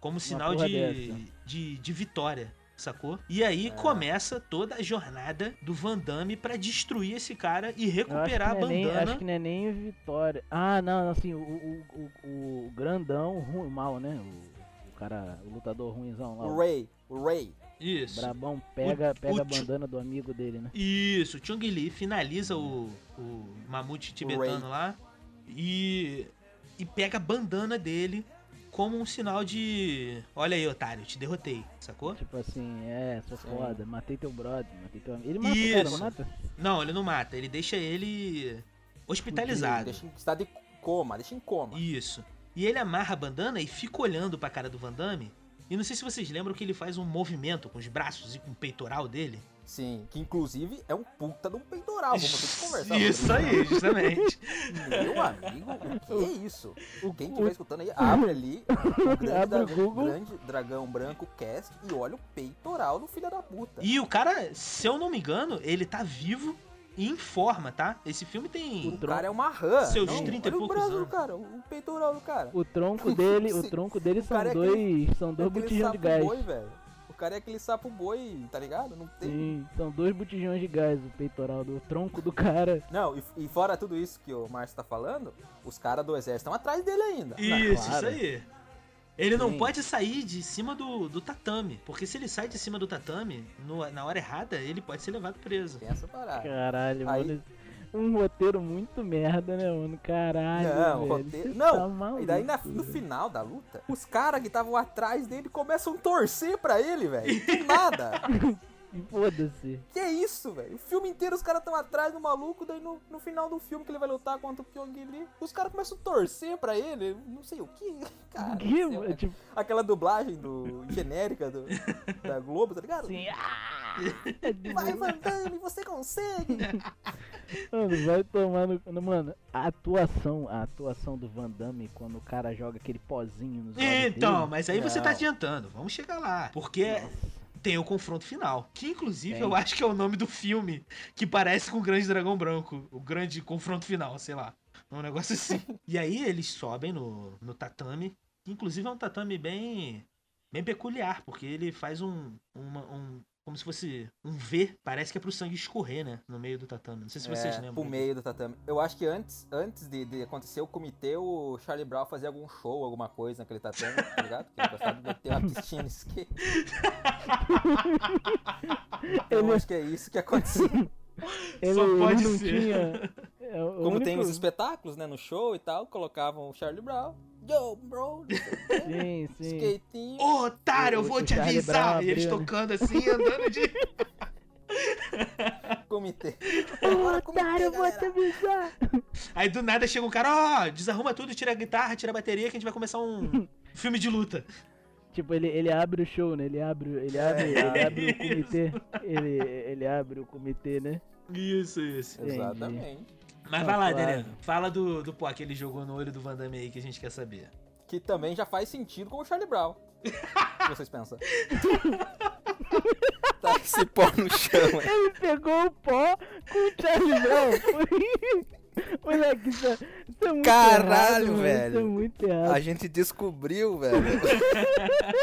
Como sinal de, dessa. de, de vitória, sacou? E aí começa toda a jornada do Van Damme pra destruir esse cara e recuperar a não é nem, bandana. acho que não é nem Vitória. Ah, não, assim, o, o, o, o grandão, ruim, mal, né? O, o cara, o lutador ruimzão lá. O Ray. O Ray. Isso. Brabão pega, O- pega o a bandana do amigo dele, né? Isso, o Chung Li finaliza o, o mamute tibetano lá e, e pega a bandana dele como um sinal de. Olha aí, otário, te derrotei, sacou? Tipo assim, é, sou Sim. foda, matei teu brother, matei teu amigo. Ele mata o cara, Isso. não mata? Não, ele não mata, ele deixa ele hospitalizado. Deixa em estado de coma, deixa em coma. Isso. E ele amarra a bandana e fica olhando pra cara do Van Damme. E não sei se vocês lembram que ele faz um movimento com os braços e com o peitoral dele. Sim, que inclusive é um puta de um peitoral. Vamos ter que conversar. Isso aí, justamente. Meu amigo, o que é isso? O- Quem estiver escutando aí, abre ali o grande, Abre o dragão, Google. grande dragão branco cast e olha o peitoral do filho da puta. E o cara, se eu não me engano, ele tá vivo e em forma, tá? Esse filme tem. o cara é uma rã. Seus não, 30 e olha o poucos braço cara, o peitoral do cara. O tronco dele, o tronco dele O são é dois, são dois aquele botijões de gás. boi, velho. O cara é aquele sapo boi, tá ligado? Não tem. Sim, são dois botijões de gás, o peitoral do tronco do cara. Não, e, e fora tudo isso que o Márcio tá falando, os caras do exército estão atrás dele ainda. Isso, claro. isso aí. Ele não Sim. pode sair de cima do, do tatame. Porque se ele sai de cima do tatame, no- na hora errada, ele pode ser levado preso. Tem essa parada. Caralho, Aí- mano. Um roteiro muito merda, né, mano? Caralho. Não, velho, roteiro. Não, tá maluco, e daí na- no final da luta, os caras que estavam atrás dele começam a torcer pra ele, velho. Do nada. Foda-se. que é isso, velho? O filme inteiro os caras estão atrás do maluco, daí no, no final do filme que ele vai lutar contra o Pyong Lee, os caras começam a torcer pra ele, não sei o que. Cara, Que, céu, mano? Tipo, aquela dublagem do genérica do, da Globo, tá ligado? assim, ah! Vai, Van Damme, você consegue! Mano, vai tomar no. no- Mano, a atuação, a atuação do Van Damme quando o cara joga aquele pozinho nos olhos Então, dele. mas aí você tá Não. adiantando. Vamos chegar lá. Porque tem o confronto final. Que inclusive eu acho que é o nome do filme que parece com o Grande Dragão Branco. O grande confronto final, sei lá. Um negócio assim. e aí eles sobem no, no tatame. Que inclusive é um tatame bem. bem peculiar, porque ele faz um. uma- um como se fosse um V, parece que é pro sangue escorrer, né? No meio do tatame. Não sei se vocês é, lembram. pro meio do tatame. Eu acho que antes, antes de, de acontecer o comitê, o Charlie Brown fazia algum show, alguma coisa naquele tatame, tá ligado? Que ele gostava de meter uma piscina de skate. Então Ele- acho que é isso que acontecia. Ele, Só pode não ser. tinha. é, Como tem único- os espetáculos, né, no show e tal, colocavam o Charlie Brown. Yo, bro, Sim, sim. skatinho. Ô, otário, eu vou te avisar! E eles tocando assim, andando de. comitê. Ô, otário, eu vou te avisar. Aí do nada chega um cara, ó, desarruma tudo, tira a guitarra, tira a bateria que a gente vai começar um filme de luta. Tipo, ele, ele abre o show, né? Ele abre, ele abre, ele abre o comitê. Ele, ele abre o comitê, né? Isso, isso. Entendi. Exatamente. Mas Ah, vai lá, claro. Adriano. Fala do, do pó que ele jogou no olho do Van Damme aí que a gente quer saber. que também já faz sentido com o Charlie Brown. O que vocês pensam? tá esse pó no chão, é. Ele pegou o pó com o Charlie Brown. Moleque, isso, é- isso é muito Caralho, errado, mano, velho. Isso é muito errado. A gente descobriu, velho.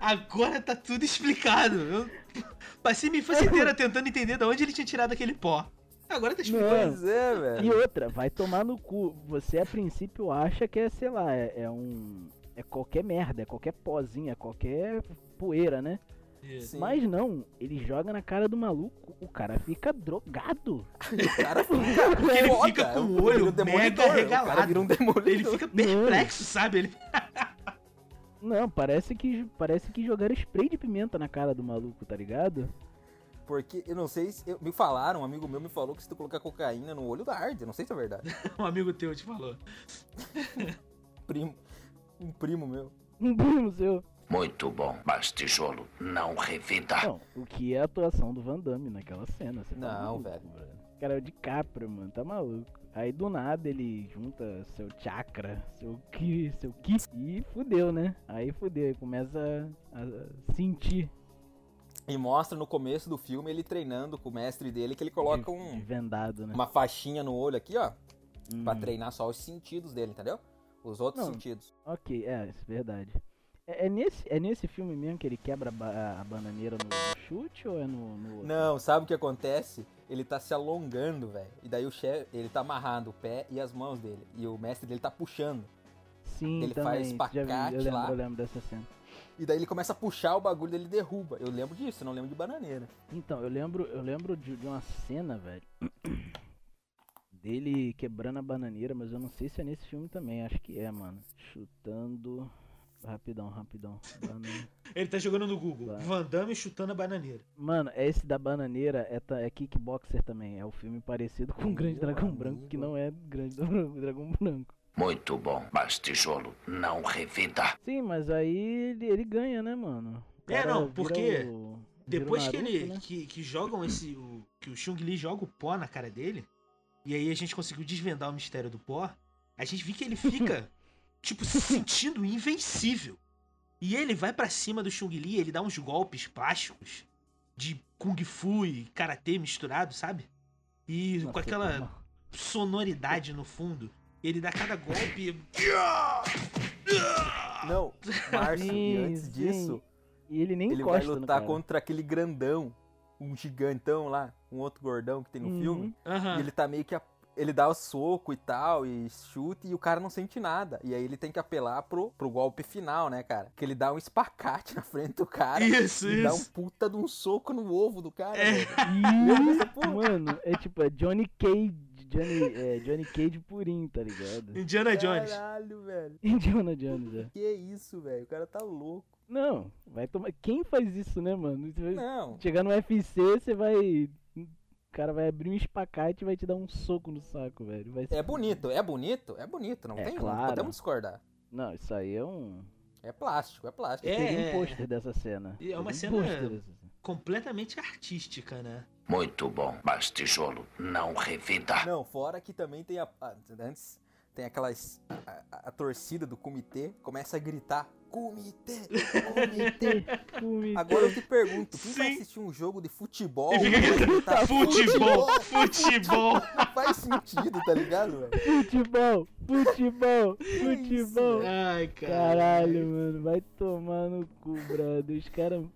Agora tá tudo explicado. Eu passei minha infância inteira tentando entender de onde ele tinha tirado aquele pó. Agora tá explicado. Não. Pois é, velho. E outra, vai tomar no cu. Você a princípio acha que é, sei lá, é, é um. É qualquer merda, é qualquer pozinha, qualquer poeira, né? Isso. Sim. Mas não, ele joga na cara do maluco, o cara fica drogado. O cara fica ele foda, fica com o vira olho um mega O cara regalado. vira um demolidor. Ele fica perplexo, sabe? Ele... Não, parece que parece que jogaram spray de pimenta na cara do maluco, tá ligado? Porque eu não sei se. eu- me falaram, um amigo meu me falou que se tu colocar cocaína no olho dá arde. Eu não sei se é verdade. Um amigo teu te falou. Primo. Um primo meu. Um primo seu. Muito bom, mas tijolo não revida. Não, o que é a atuação do Van Damme naquela cena? Você tá Não, maluco, velho. brother. O cara é o DiCaprio, mano, tá maluco. Aí do nada ele junta seu chakra, seu ki, seu ki e fudeu, né? Aí fudeu, aí começa a, a sentir E mostra no começo do filme ele treinando com o mestre dele que ele coloca um, vendado, né? uma faixinha no olho aqui, ó. Pra Hum, treinar só os sentidos dele, entendeu? Os outros Não. sentidos. Ok, é, isso é verdade. É, é nesse, é nesse filme mesmo que ele quebra a, ba- a bananeira no, chute ou é no, no? Não, sabe o que acontece? Ele tá se alongando, velho. E daí o chefe, ele tá amarrando o pé e as mãos dele. E o mestre dele tá puxando. Sim, ele também. faz já vi, eu lembro, lá. eu lembro dessa cena. E daí ele começa a puxar o bagulho dele e derruba. Eu lembro disso, eu não lembro de bananeira. Então, eu lembro, eu lembro de, de uma cena, velho, dele quebrando a bananeira, mas eu não sei se é nesse filme também, acho que é, mano. Chutando. Rapidão, rapidão. Ele tá jogando no Google. Vai. Van Damme chutando a bananeira. Mano, esse da bananeira é, ta- é Kickboxer também. É o filme parecido com o Grande Meu Dragão Branco, que amigo. não é Grande Dragão Branco. Muito bom, mas tijolo não revida. Sim, mas aí ele, ele ganha, né, mano? É, não, porque o- Depois que Naruto, ele. né? Que, que jogam esse. O, que o Chung Li joga o pó na cara dele. E aí a gente conseguiu desvendar o mistério do pó. A gente viu que ele fica, tipo, se sentindo invencível. E ele vai pra cima do Chung Li, ele dá uns golpes plásticos de Kung Fu e Karatê misturado, sabe? E Nossa, com aquela sonoridade no fundo. Ele dá cada golpe. Não, Márcio, e antes disso, E ele nem ele vai lutar contra aquele grandão. Um gigantão lá, um outro gordão que tem no Uhum. filme. Aham. E ele tá meio que. a- Ele dá o soco e tal, e chute, e o cara não sente nada. E aí ele tem que apelar pro, pro golpe final, né, cara? Que ele dá um espacate na frente do cara. Isso, e dá um isso. puta de um soco no ovo do cara. É. Mano, é tipo, é Johnny Cage, Johnny, é, Johnny Cage purinho, tá ligado? Indiana Jones. Caralho, velho. Indiana Jones, é. Que isso, velho? O cara tá louco. Não, vai tomar. Quem faz isso, né, mano? Não. Chegar no UFC, você vai. O cara vai abrir um espacate e vai te dar um soco no saco, velho. Vai É bonito, é bonito, é bonito. Não É tem, claro. não podemos discordar. Não, isso aí é um. É plástico, é plástico. É, Teria é. um pôster dessa cena. É uma um cena. Completamente artística, né? Muito bom, mas tijolo não revida. Não, fora que também tem a. a- antes tem aquelas. A, a- a torcida do comitê começa a gritar: Comitê! Comitê! Comitê. Agora eu te pergunto: quem vai Sim. assistir um jogo de futebol? E fica vai gritar, Futebol! Futebol! Não faz sentido, tá ligado, velho? Futebol! Futebol! Futebol! Ai, cara. Caralho, mano, vai tomar no cu, brother. Os caras.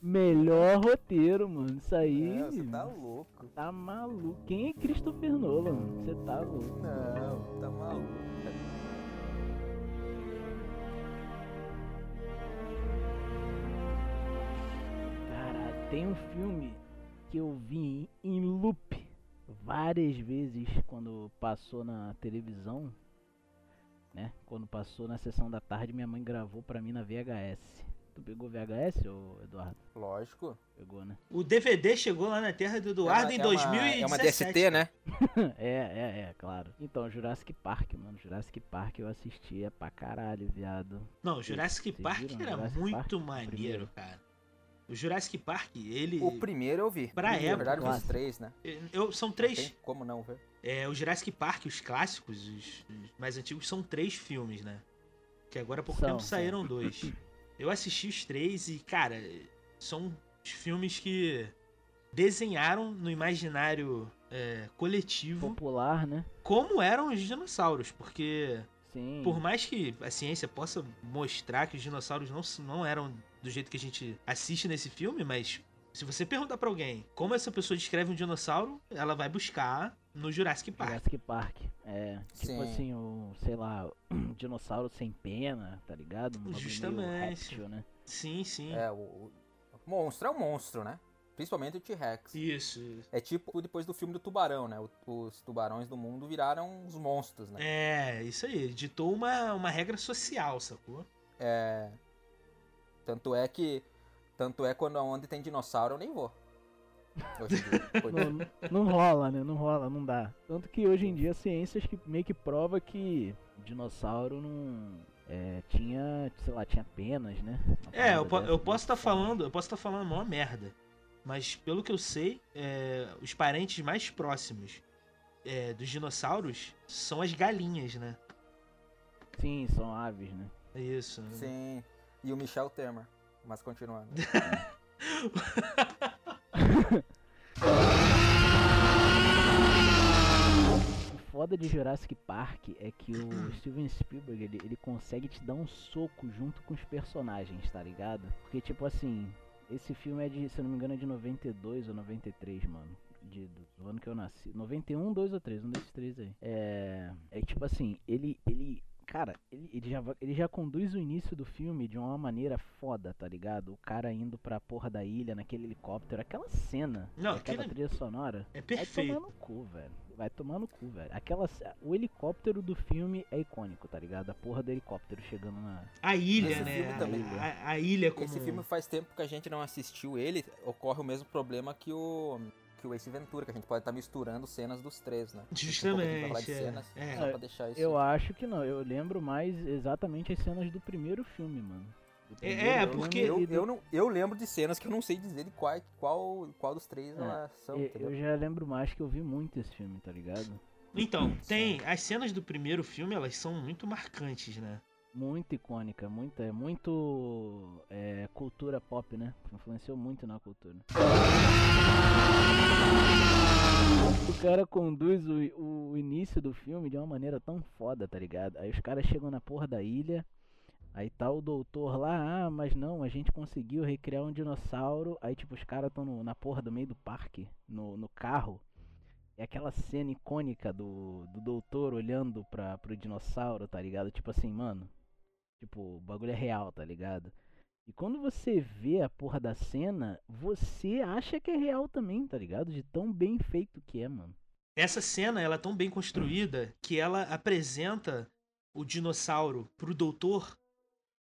Melhor roteiro, mano. Isso aí. Não, você tá louco. tá maluco. Quem é Christopher Nolan? mano? Você tá louco. Não, tá maluco. Cara, tem um filme que eu vi em loop várias vezes quando passou na televisão, né? Quando passou na sessão da tarde, minha mãe gravou pra mim na VHS. Tu pegou VHS, ô Eduardo? Lógico. Pegou, né? O DVD chegou lá na terra do Eduardo É em uma- é uma- 2017. É uma DST, né? é, é, é, claro. Então, Jurassic Park, mano. Jurassic Park eu assistia pra caralho, viado. Não, Jurassic Vocês Park viram era Jurassic muito Park? Maneiro, primeiro? cara. O Jurassic Park, ele. O primeiro eu vi. Pra Na época, verdade, os três, né? Eu, são Não três. tem como não ver. É, o Jurassic Park, os clássicos, os, os mais antigos, são três filmes, né? Que agora há pouco São, tempo são. saíram dois. Eu assisti os três e, cara, são os filmes que desenharam no imaginário é, coletivo Popular, né? como eram os dinossauros. Porque, Sim. por mais que a ciência possa mostrar que os dinossauros não, não eram do jeito que a gente assiste nesse filme, mas se você perguntar pra alguém como essa pessoa descreve um dinossauro, ela vai buscar no Jurassic Park. Jurassic Park. É, tipo Sim. assim, o, sei lá, um dinossauro sem pena, tá ligado? Um Justamente. réptil, né? Sim, sim. É, o, o monstro é um monstro, né? Principalmente o T-Rex. Isso. isso. É tipo depois do filme do tubarão, né? O- os tubarões do mundo viraram os monstros, né? É, isso aí. Ditou uma, uma regra social, sacou? É. Tanto é que. Tanto é quando onde tem dinossauro eu nem vou. Não, não rola, né? Não rola, não dá. Tanto que hoje em dia ciências que meio que prova que dinossauro não é, tinha, sei lá, tinha penas, né? É, eu, po- eu posso estar muito falando, eu posso estar falando mó merda. Mas pelo que eu sei, é, os parentes mais próximos é, dos dinossauros são as galinhas, né? Sim, são aves, né? É isso. né? Sim. E o Michel Temer. Mas continuando. O foda de Jurassic Park é que o Steven Spielberg, ele, ele consegue te dar um soco junto com os personagens, tá ligado? Porque, tipo assim, esse filme é de, se eu não me engano, é de 92 ou 93, mano. De, do, do ano que eu nasci. 91, 2 ou 3, um desses três aí. É. É tipo assim, ele. ele Cara, ele, ele, já, ele já conduz o início do filme de uma maneira foda, tá ligado? O cara indo pra porra da ilha naquele helicóptero, aquela cena, Não, aquela aquele- trilha sonora. É Vai perfeito. tomar no cu, velho. Vai tomar no cu, velho. Aquela, o helicóptero do filme é icônico, tá ligado? A porra do helicóptero chegando na. A ilha, Esse né? filme A, também. a- a ilha como... Esse filme faz tempo que a gente não assistiu ele. Ocorre o mesmo problema que o. Que o Ace Ventura, que a gente pode estar misturando cenas dos três, né? Um Justamente, é. cenas, É. Só pra deixar isso. Eu acho que não. Eu lembro mais exatamente as cenas do primeiro filme, mano. É, é, porque Eu, eu, não, eu lembro de cenas que eu não sei dizer de qual, qual, qual dos três É, elas são. eu, eu já lembro mais que eu vi muito esse filme, tá ligado? Então, tem... As cenas do primeiro filme, elas são muito marcantes, né? Muito icônica, muita, é muito é, cultura pop, né? Influenciou muito na cultura. O cara conduz o, o início do filme de uma maneira tão foda, tá ligado? Aí os caras chegam na porra da ilha, aí tá o doutor lá, ah, mas não, a gente conseguiu recriar um dinossauro. Aí tipo, os caras tão na porra do meio do parque, no, no carro. É aquela cena icônica do, do doutor olhando pra, pro dinossauro, tá ligado? Tipo assim, mano, Tipo, o bagulho é real, tá ligado? E quando você vê a porra da cena, você acha que é real também, tá ligado? De tão bem feito que é, mano. Essa cena, ela é tão bem construída que ela apresenta o dinossauro pro doutor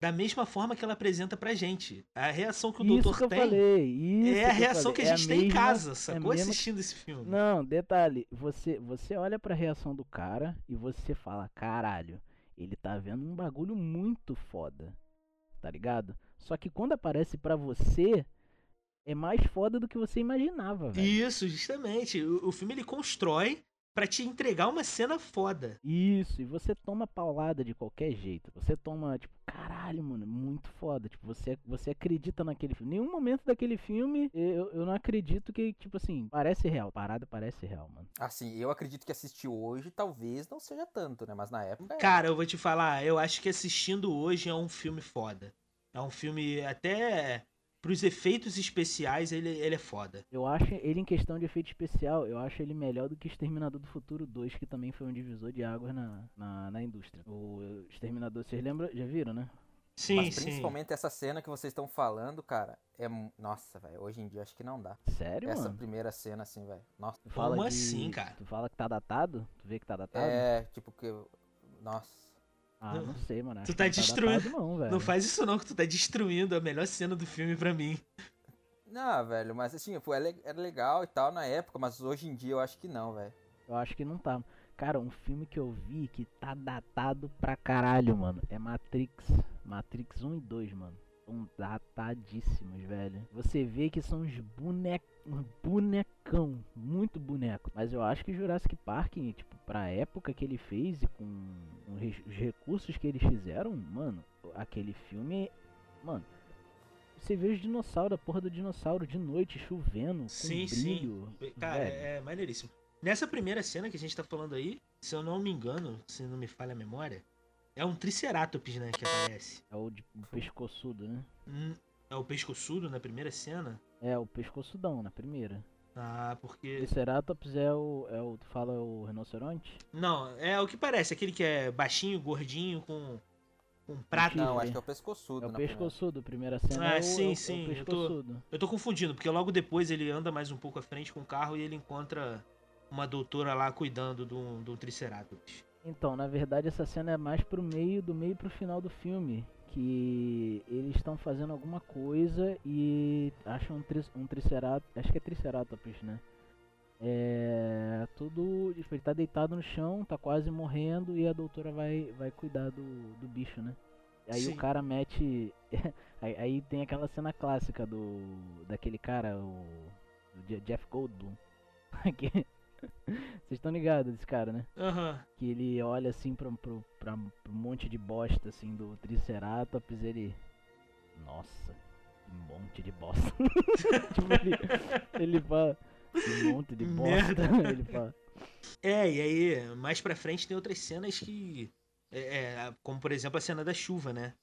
da mesma forma que ela apresenta pra gente. A reação que o isso doutor que eu tem falei, isso é a que reação que é a gente tem em mesma- casa, é a sacou? mesma- Assistindo esse filme. Não, detalhe, você, você olha pra reação do cara e você fala, caralho, ele tá vendo um bagulho muito foda, tá ligado? Só que quando aparece pra você, é mais foda do que você imaginava, velho. Isso, justamente. O, o filme ele constrói pra te entregar uma cena foda. Isso, e você toma paulada de qualquer jeito. Você toma, tipo, caralho, mano, muito foda. Tipo, você, você acredita naquele filme. Nenhum momento daquele filme eu, eu não acredito que, tipo assim, parece real. Parada parece real, mano. Assim, eu acredito que assistir hoje talvez não seja tanto, né? Mas na época. era. Cara, eu vou te falar, eu acho que assistindo hoje é um filme foda. É um filme até pros efeitos especiais ele, ele é foda. Eu acho ele em questão de efeito especial, eu acho ele melhor do que Exterminador do Futuro 2, que também foi um divisor de águas na, na, na indústria. O Exterminador, vocês lembram? Já viram, né? Sim, Mas sim. principalmente essa cena que vocês estão falando, cara, é. Nossa, velho. Hoje em dia acho que não dá. Sério, Essa mano? primeira cena, assim, velho. Nossa. Tu fala Como de- assim, cara? Tu fala que tá datado? Tu vê que tá datado? É, tipo que. Nossa. Ah, não sei, mano. Tu tá não destruindo- não, velho. Não faz isso não, que tu tá destruindo a melhor cena do filme pra mim. Não, velho, mas assim, pô, é era legal e tal na época, mas hoje em dia eu acho que não, velho. Eu acho que não tá. Cara, um filme que eu vi que tá datado pra caralho, mano, é Matrix. Matrix 1 e 2, mano. São datadíssimos, velho. Você vê que são uns bonecos. Um bonecão muito boneco. Mas eu acho que Jurassic Park, tipo, pra época que ele fez e com os recursos que eles fizeram, mano, aquele filme, mano, você vê os dinossauros, a porra do dinossauro de noite chovendo, com Sim, brilho. sim. Cara, velho. é, é maneiríssimo. Nessa primeira cena que a gente tá falando aí, se eu não me engano, se não me falha a memória, é um Triceratops, né, que aparece. É o de pescoçudo, né? Hum, é o pescoçudo na primeira cena. É, o pescoçudão na primeira. Ah, porque. Triceratops é o. É o. Tu fala o rinoceronte? Não, é o que parece, aquele que é baixinho, gordinho, com. com um prato. Não, acho que é o pescoçudo. É o primeira. pescoçudo, a primeira cena Ah, é o, sim, é o- é sim, o eu tô-. Eu tô confundindo, porque logo depois ele anda mais um pouco à frente com o carro e ele encontra uma doutora lá cuidando do, do Triceratops. Então, na verdade, essa cena é mais pro meio, do meio pro final do filme. Que eles estão fazendo alguma coisa e acham um, tri um triceratops. Acho que é triceratops, né? É. Tudo. Ele tá deitado no chão, tá quase morrendo e a doutora vai, vai cuidar do, do bicho, né? Aí Sim. o cara mete. aí, aí tem aquela cena clássica do. daquele cara, o. do Je- Jeff Goldblum. que- Vocês estão ligados desse cara, né? Aham. que ele olha assim pra, pro, pra, pro monte de bosta assim do Triceratops, ele. Nossa, que monte de bosta. tipo, ele, ele fala. Que monte de bosta. ele fala. É, e aí, mais pra frente tem outras cenas que. é, é, como por exemplo a cena da chuva, né?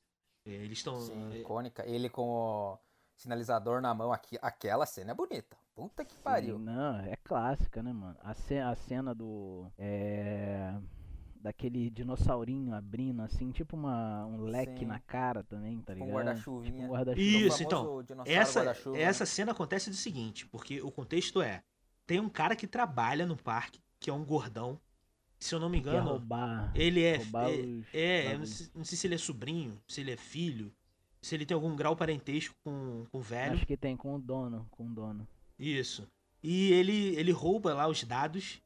É, Eles estão. Sim, icônica. Ele com o sinalizador na mão aqui. Aquela cena é bonita. Puta que pariu. Sim, não, é clássica, né, mano? A, ce a cena do. É. Daquele dinossaurinho abrindo assim, tipo uma, um leque Sim. na cara também, tá Com ligado? um guarda-chuvinha. Tipo um guarda-chuva. Isso, então, Essa, guarda-chuva, né? essa cena acontece do seguinte, porque o contexto é: tem um cara que trabalha no parque, que é um gordão. Se eu não me engano, roubar. ele é. roubar é, os é, não sei, não sei se ele é sobrinho, se ele é filho, se ele tem algum grau parentesco com, com o velho. Acho que tem com o dono, com o dono. Isso. E ele, ele rouba lá os dados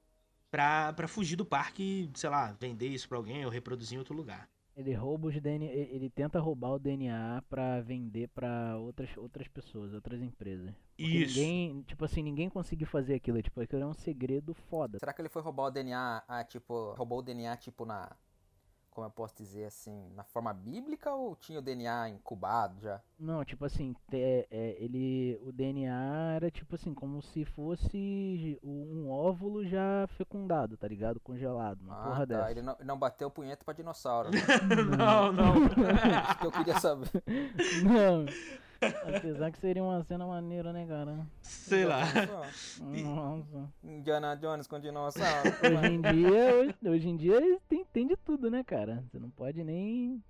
pra, pra fugir do parque e, sei lá, vender isso pra alguém ou reproduzir em outro lugar. Ele rouba os DNA, ele tenta roubar o DNA pra vender pra outras outras pessoas, outras empresas. Porque Isso. Ninguém, tipo assim, ninguém conseguiu fazer aquilo, tipo, aquilo é um segredo foda. Será que ele foi roubar o DNA, ah, tipo, roubou o DNA, tipo, na. Como eu posso dizer assim, na forma bíblica ou tinha o DNA incubado já? Não, tipo assim, te- é, ele o DNA era tipo assim, como se fosse um óvulo já fecundado, tá ligado? Congelado, uma Ah, porra tá. dessa. Ele não, ele não bateu punheta pra dinossauro. Né? não, não. Isso que eu queria saber. Não. Apesar que seria uma cena maneira, né, cara? sei lá. Nossa. Indiana Jones com dinossauro. Hoje em dia, hoje, hoje em dia tem, tem de tudo, né, cara? Você não pode nem.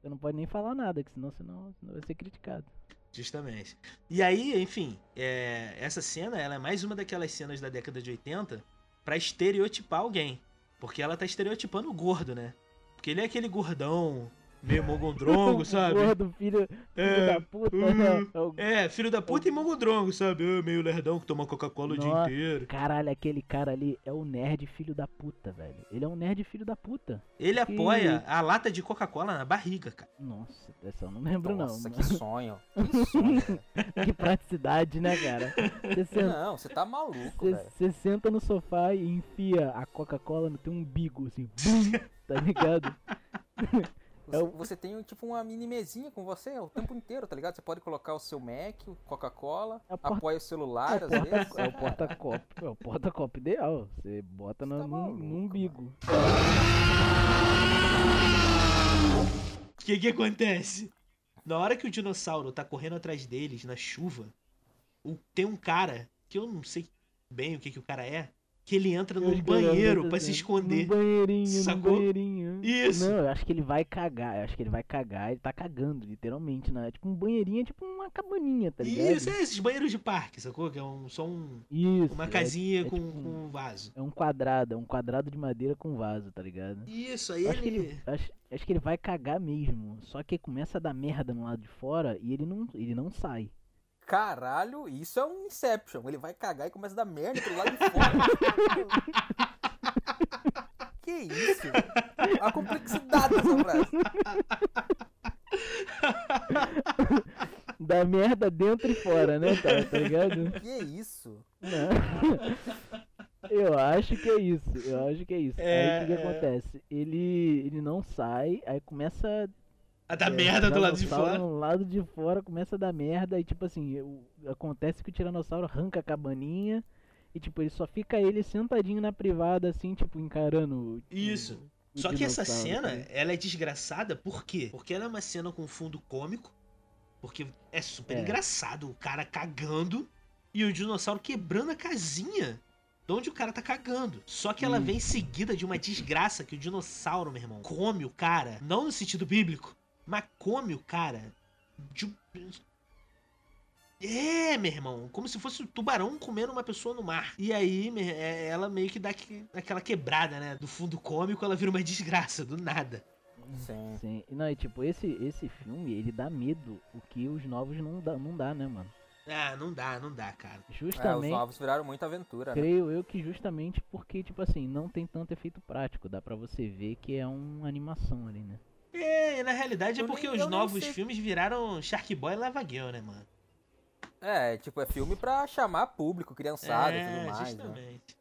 Você não pode nem falar nada, que senão, senão, senão vai ser criticado. Justamente. E aí, enfim, é, essa cena ela é mais uma daquelas cenas da década de 80 pra estereotipar alguém. Porque ela tá estereotipando o gordo, né? Porque ele é aquele gordão, meio mogondrongo, sabe? Gordo, filho, filho É, da puta, uh? É o- É, filho da puta e mogondrongo, sabe? É, meio lerdão que toma Coca-Cola o dia Nossa. inteiro. Caralho, aquele cara ali é o nerd filho da puta, velho. Ele é um nerd filho da puta. Ele Que- apoia a lata de Coca-Cola na barriga, cara. Nossa, essa eu não lembro Nossa, não. que sonho. Que sonho. que praticidade, né, cara? Você senta, Não, você tá maluco, você- velho. você senta no sofá e enfia a Coca-Cola no teu umbigo, assim, bum, tá ligado? Você, É o- você tem tipo uma mini mesinha com você o tempo inteiro, tá ligado? Você pode colocar o seu Mac, o Coca-Cola, É porta- apoia o celular às É vezes. o porta-copo, é o porta-copo ideal. Você bota no, tá no- maluco, no umbigo. O que que acontece? Na hora que o dinossauro tá correndo atrás deles na chuva, tem um cara, que eu não sei bem o que que o cara é, que ele entra num banheiro essa se esconder. Num banheirinho, Sacou? num banheirinho. Isso. Não, eu acho que ele vai cagar. Eu acho que ele vai cagar. Ele tá cagando, literalmente, né? É tipo um banheirinho, é tipo uma cabaninha, tá ligado? Isso, é esses banheiros de parque, sacou? Que é um, só um- Isso, uma é- casinha é com, tipo um- com um vaso. É um quadrado, é um quadrado de madeira com vaso, tá ligado? Isso, aí Eu acho que ele... ele, acho, acho que ele vai cagar mesmo. Só que começa a dar merda no lado de fora e ele não, ele não sai. Caralho, isso é um Inception. Ele vai cagar e começa a dar merda pelo lado de fora. que isso? A complexidade dessa frase. Dá merda dentro e fora, né, cara? Tá ligado? Que isso? Não. Eu acho que é isso. Eu acho que é isso. É, aí o que, que é. acontece? Ele, ele não sai, aí começa A da É, merda do lado de fora. No lado de fora começa a dar merda e tipo assim, o- acontece que o Tiranossauro arranca a cabaninha e tipo, ele só fica ele sentadinho na privada assim, tipo, encarando o- Isso. o Só que essa cena, ela é desgraçada, por quê? Porque ela é uma cena com fundo cômico, porque é super É. engraçado o cara cagando e o dinossauro quebrando a casinha de onde o cara tá cagando. Só que ela vem Isso. seguida de uma desgraça que o dinossauro, meu irmão, come o cara, não no sentido bíblico, mas come o cara de... um- É, meu irmão, como se fosse um tubarão comendo uma pessoa no mar. E aí, me- é, ela meio que dá que- aquela quebrada, né? Do fundo cômico, ela vira uma desgraça, do nada. Sim. Sim. E Não, e tipo, esse, esse filme, ele dá medo, o que os novos não dá, não dá, né, mano? Ah, não dá, não dá, cara. É, os Justamente, novos viraram muita aventura, né? creio eu que justamente porque, tipo assim, não tem tanto efeito prático, dá pra você ver que é uma animação ali, né? É, e na realidade é Eu porque nem- os novos sei. filmes viraram Shark Boy e Lava Girl, né, mano? É, tipo, é filme pra chamar público, criançada e é, tudo mais. Né? justamente.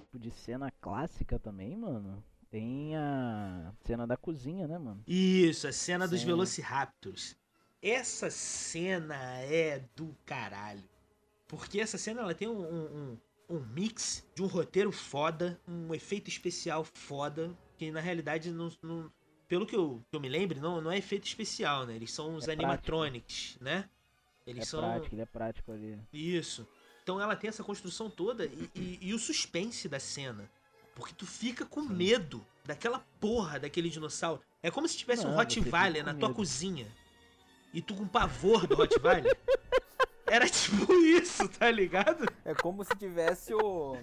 Tipo, de cena clássica também, mano. Tem a cena da cozinha, né, mano? Isso, a cena dos Sim. Velociraptors. Essa cena é do caralho. Porque essa cena ela tem um, um, um- um mix de um roteiro foda, um efeito especial foda, que na realidade não. não- pelo que eu, que eu me lembre, não, não é efeito especial, né? Eles são os É prático. animatronics, né? Eles é são. prático, ele é prático ali. Isso. Então ela tem essa construção toda e, e- e o suspense da cena. Porque tu fica com medo daquela porra daquele dinossauro. É como se tivesse um Não, fica Rottweiler na tua medo. cozinha. E tu com pavor do Rottweiler. Era tipo isso, tá ligado? É como se tivesse o.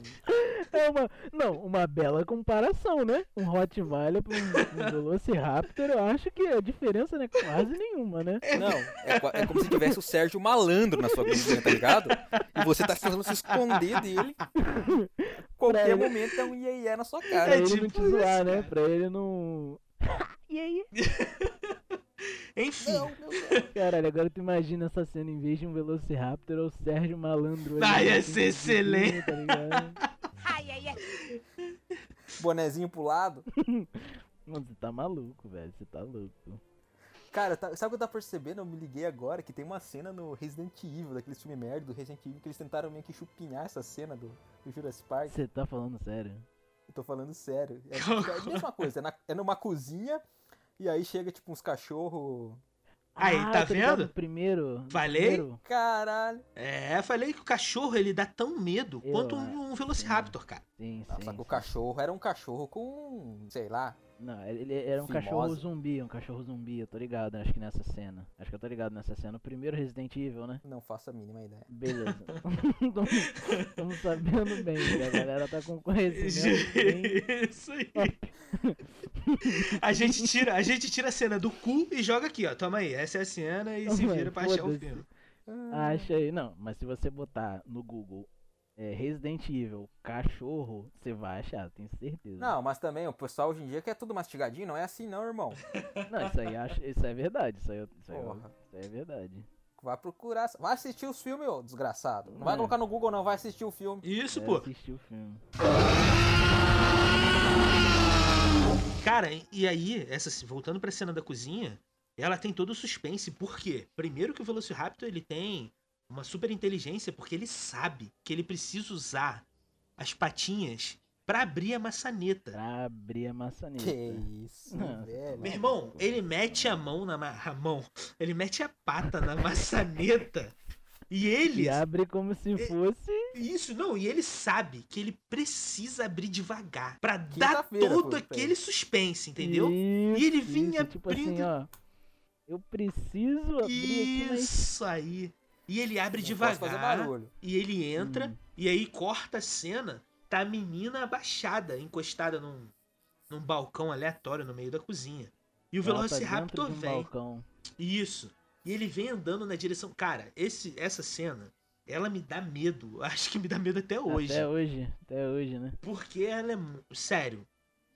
É uma, não, uma bela comparação, né? Um Rottweiler pra um, um Velociraptor, eu acho que a diferença não é quase nenhuma, né? Não, é, é como se tivesse o Sérgio Malandro na sua cozinha, tá ligado? E você tá tentando se esconder dele. Qualquer ele- momento é um iê iê na sua Pra cara. ele tipo não te zoar, isso, né? Pra ele não. e aí? Enfim. Não, Deus. Caralho, agora tu imagina essa cena, em vez de um Velociraptor, é o Sérgio Malandro. Ah, ia assim, ser excelente. Tá ligado? Bonezinho pro lado. Mano, você tá maluco, velho. Você tá louco. Cara, tá- sabe o que eu tava percebendo? Eu me liguei agora que tem uma cena no Resident Evil, daquele filme merda do Resident Evil, que eles tentaram meio que chupinhar essa cena do, do Jurassic Park. Você tá falando sério? Eu tô falando sério. É, é a mesma coisa, é, na- é numa cozinha e aí chega tipo uns cachorros. Aí, Ah, tá vendo? Primeiro. Falei? primeiro. Caralho. É, falei que o cachorro ele dá tão medo Eu quanto um, um Velociraptor, cara. Sim, sim. só que o cachorro era um cachorro com. sei lá. Não, ele era um Fimose. cachorro zumbi, um cachorro zumbi, eu tô ligado, acho que nessa cena. Acho que eu tô ligado nessa cena. O primeiro Resident Evil, né? Não faço a mínima ideia. Beleza. Estamos sabendo bem, que a galera tá com conhecimento bem. Isso aí. A gente, tira, a gente tira a cena do cu e joga aqui, ó. Toma aí, essa é a cena e se vira pra achar o filme. Acha aí. Não, mas se você botar no Google é, Resident Evil cachorro, você vai achar, tenho certeza. Não, mas também o pessoal hoje em dia quer tudo mastigadinho, não é assim não, irmão. Não, isso aí, acho, isso é verdade. Isso aí, isso aí, isso aí é verdade. Vai procurar. Vai assistir os filmes, ô desgraçado. Não vai É. colocar no Google, não, vai assistir o filme. Isso, É, pô. assistir o filme. Cara, e aí, essa, voltando pra cena da cozinha, ela tem todo o suspense. Por quê? Primeiro que o Velociraptor ele tem uma super inteligência, porque ele sabe que ele precisa usar as patinhas pra abrir a maçaneta. Pra abrir a maçaneta. Que isso, Não, velho. Meu irmão, ele mete a mão na ma- a mão, ele mete a pata na maçaneta e ele E abre como se fosse. isso não, e ele sabe que ele precisa abrir devagar pra dar todo pô, aquele suspense, entendeu? Isso, E ele vinha isso, tipo assim, abrindo- ó. Eu preciso abrir aqui, mas. Isso aí. E ele abre Não posso fazer devagar barulho. e ele entra Hum. e aí corta a cena, tá a menina abaixada, encostada num, num balcão aleatório no meio da cozinha. E o ela tá Velociraptor de um vem. balcão. Isso. E ele vem andando na direção. Cara, esse, essa cena, ela me dá medo. Acho que me dá medo até hoje. Até hoje, até hoje, né? Porque ela é. Sério.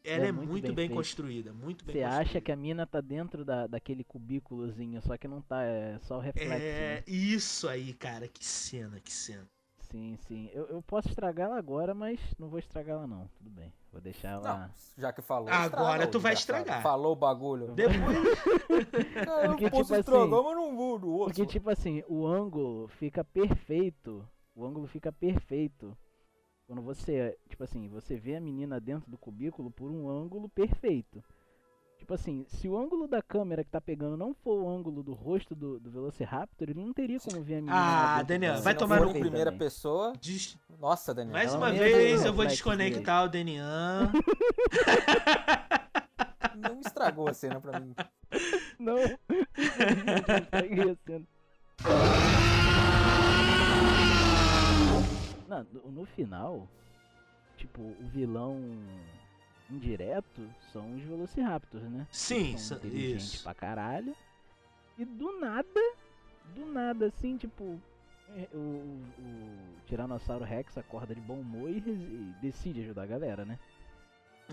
Ela É é, muito muito, bem bem, construída, muito bem Você construída. acha que a mina tá dentro da, daquele cubículozinho, só que não tá, é só o reflexo. né? É, isso aí, cara, que cena, que cena. Sim, sim. Eu, eu posso estragar ela agora, mas não vou estragar ela não. Tudo bem. Vou deixar ela. Não, já que falou. Agora tu vai estragar. Falou o bagulho. Depois, Cara, eu Porque, posso tipo estragar, assim, mas não vou do outro. Porque, tipo assim, o ângulo fica perfeito. O ângulo fica perfeito. Quando você, tipo assim, você vê a menina dentro do cubículo por um ângulo perfeito. Tipo assim, se o ângulo da câmera que tá pegando não for o ângulo do rosto do, do Velociraptor, ele não teria como ver a menina. Ah, Daniel, vai não tomar no primeira também. pessoa. des- Nossa, Daniel. mais uma vez eu vou desconectar o Denian. Não estragou a cena pra mim. Não, eu estraguei a cena. Não, no, no final, tipo, o vilão indireto são os Velociraptors, né? Sim, são inteligentes isso. pra caralho. E do nada, do nada, assim, tipo, é, o, o, Tiranossauro Rex acorda de bom humor e, e decide ajudar a galera, né?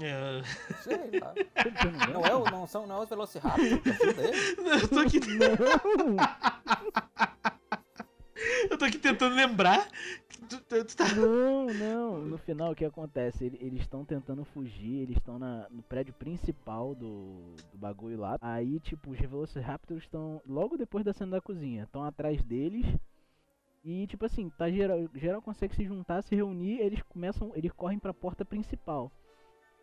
É, Sei lá. Não é o, não são não é os Velociraptors que ajuda ele? eu tô aqui, eu tô aqui tentando lembrar. Tu, tu- tu tá- Não, não. No final, o que acontece? Ele- Eles estão tentando fugir, eles estão no prédio principal do, do bagulho lá. Aí, tipo, os Velociraptors estão logo depois da cena da cozinha. Estão atrás deles. E, tipo assim, tá geral, geral consegue se juntar, se reunir. Eles começam, eles correm pra porta principal.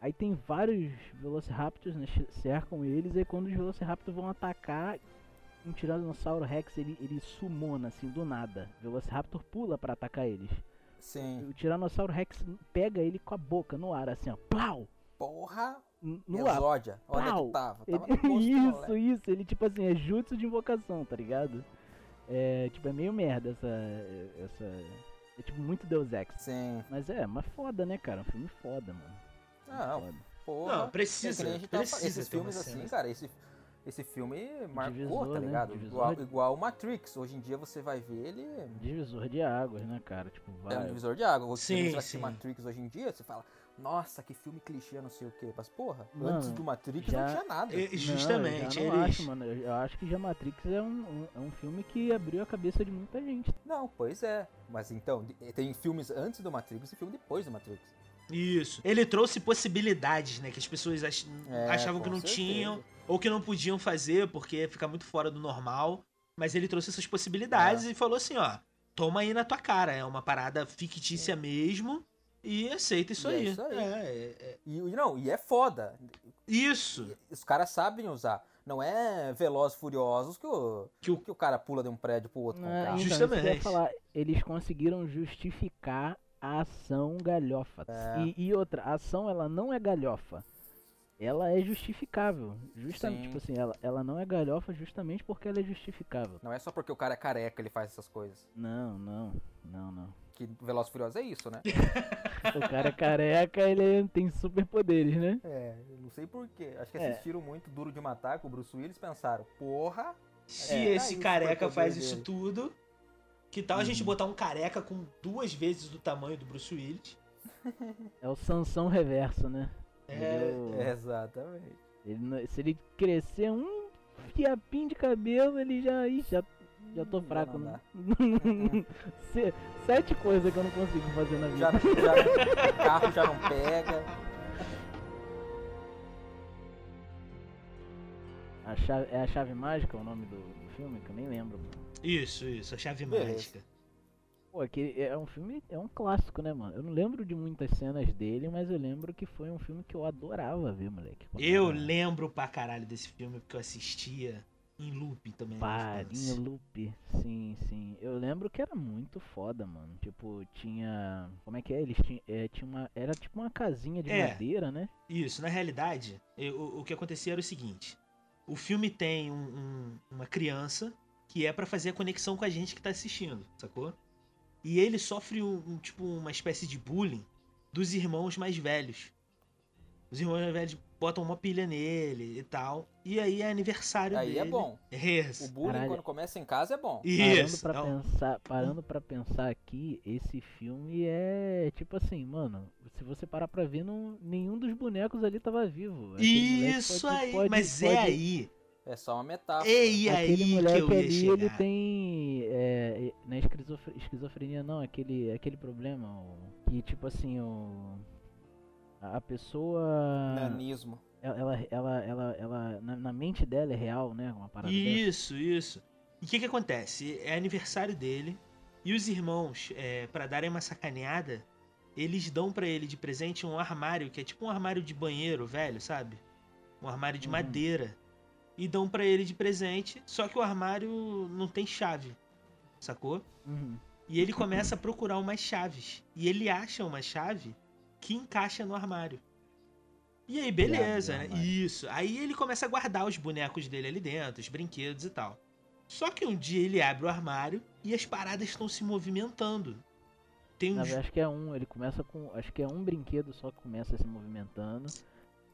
Aí tem vários Velociraptors, né? Cercam eles. Aí quando os Velociraptors vão atacar, um Tiranossauro Rex ele, ele sumona assim do nada. O Velociraptor pula pra atacar eles. Sim. O Tiranossauro Rex pega ele com a boca no ar, assim, ó. Plau! Porra. No ar. Exódia. Pau. que tava? Ele- Tava posto do isso, moleque. isso. Ele, tipo assim, é jutsu de invocação, tá ligado? É, tipo, é meio merda essa. essa é tipo muito Deus Ex. Sim. Mas é, mas foda, né, cara? Um filme foda, mano. Não, Foda. porra. Não, precisa, É precisa Esses filmes cena assim, cara, esse, esse filme marcou, Divisor, tá né? ligado? Divisor Igual, de- igual o Matrix. Hoje em dia você vai ver ele. Divisor de águas, né, cara? Tipo, É um vai. divisor de água. Você Sim, vai assistir. Matrix hoje em dia, você fala, nossa, que filme clichê, não sei o quê. Mas, porra, Mano, antes do Matrix já- não tinha nada. É, Não, Justamente, eu já não eles. acho, mano. Eu eu acho que já Matrix é um, um- é um filme que abriu a cabeça de muita gente. Não, pois é. Mas então, de- tem filmes antes do Matrix e filme depois do Matrix. Isso. Ele trouxe possibilidades, né? Que as pessoas ach- É, achavam que não certeza. tinham, ou que não podiam fazer, porque ia ficar muito fora do normal. Mas ele trouxe essas possibilidades É. e falou assim, ó. Toma aí na tua cara. É uma parada fictícia mesmo. E aceita isso E é aí. isso aí. É, é, é. E, e não, e é foda. Isso. Os caras sabem usar. Não é Velozes e Furiosos que o, Que o- que o cara pula de um prédio pro outro com o carro. então, que eu Justamente. falar, eles conseguiram justificar a ação galhofa. É. E, e outra, a ação ela não é galhofa. Ela é justificável. Justamente, Sim. tipo assim, ela, ela não é galhofa justamente porque ela é justificável. Não é só porque o cara é careca ele faz essas coisas. Não, não, não, não. Que Velozes e Furiosos é isso, né? O cara é careca, ele tem superpoderes, né? É, eu não sei porquê. Acho que É. assistiram muito Duro de Matar com o Bruce Willis e pensaram, porra, Se É, esse tá aí o careca faz dele. isso tudo, que tal a gente Uhum. botar um careca com duas vezes do tamanho do Bruce Willis? É o Sansão reverso, né? É, é exatamente. ele se ele crescer um fiapinho de cabelo, ele já. Ih, já, já tô Hum, fraco, não né? Sete coisas que eu não consigo fazer na vida. Já, já, o carro já não pega. A chave, é a chave mágica o nome do, do filme? Que eu nem lembro, mano. Isso, isso, a chave Beleza. mágica. Pô, é que é um filme, é um clássico, né, mano? Eu não lembro de muitas cenas dele, mas eu lembro que foi um filme que eu adorava ver, moleque. Eu era lembro pra caralho desse filme porque eu assistia em loop também. na Parinho infância. Loop, sim, sim. Eu lembro que era muito foda, mano. Tipo, tinha. Como é que é? Eles tinham. É, tinha uma, era tipo uma casinha de É. madeira, né? Isso, na realidade, eu- o, o que acontecia era o seguinte: o filme tem um- um- uma criança que é pra fazer a conexão com a gente que tá assistindo, sacou? E ele sofre um, um, tipo uma espécie de bullying dos irmãos mais velhos. Os irmãos mais velhos botam uma pilha nele e tal. E aí é aniversário Aí dele. é bom. Isso. O bullying, Caralho. quando começa em casa, é bom. Isso. Parando pra, Então, pensar, parando pra pensar aqui, esse filme é tipo assim, mano. Se você parar pra ver, não, nenhum dos bonecos ali tava vivo. Aquele Isso pode- aí, pode- mas pode- é aí. É só uma metáfora. É e aí Aquele que moleque ali, chegar. ele tem. É, não é esquizof- esquizofrenia, não, aquele, aquele problema. o- que tipo assim, o. A pessoa. Nanismo. Ela, ela, ela, ela, ela- na, na mente dela é real, né? Uma parada dessa. Isso, isso. E o que que acontece? É aniversário dele e os irmãos, é, para darem uma sacaneada, eles dão pra ele de presente um armário que é tipo um armário de banheiro velho, sabe? Um armário de Uhum. madeira. E dão pra ele de presente, só que o armário não tem chave, sacou? Uhum. E ele começa a procurar umas chaves. E ele acha uma chave que encaixa no armário. E aí, beleza, né? armário. Isso. Aí ele começa a guardar os bonecos dele ali dentro, os brinquedos e tal. Só que um dia ele abre o armário e as paradas estão se movimentando. Tem uns. verdade, acho que é um. Ele começa com. Acho que é um brinquedo só que começa se movimentando.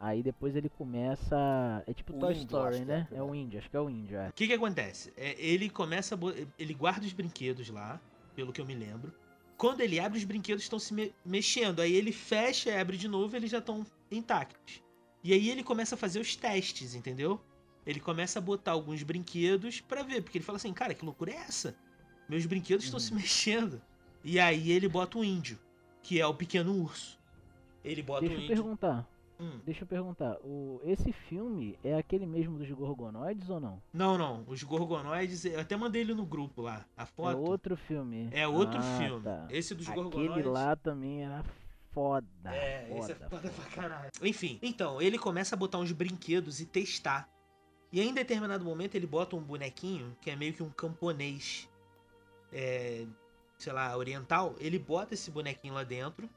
Aí depois ele começa. É tipo O Toy índio, Story, é, né? que É o índio, acho que é o índio, é. O que que acontece? É, ele começa Ele guarda os brinquedos lá, pelo que eu me lembro. Quando ele abre, os brinquedos estão se me- mexendo. Aí ele fecha e abre de novo eles já estão intactos. E aí ele começa a fazer os testes, entendeu? Ele começa a botar alguns brinquedos pra ver. Porque ele fala assim, cara, que loucura é essa? Meus brinquedos estão Uhum. se mexendo. E aí ele bota o índio, que é o pequeno urso. Ele bota Deixa o eu índio. perguntar. Hum. Deixa eu perguntar. O, esse filme é aquele mesmo dos Gorgonoides ou não? Não, não. Os gorgonoides, eu até mandei ele no grupo lá. A foto. É outro filme. É outro Ah, filme. tá. Esse dos Aquele gorgonoides. lá também era foda. É, foda, esse é foda foda. pra caralho. Enfim, então, ele começa a botar uns brinquedos e testar. E aí, em determinado momento, ele bota um bonequinho que é meio que um camponês, é, sei lá, oriental. Ele bota esse bonequinho lá dentro.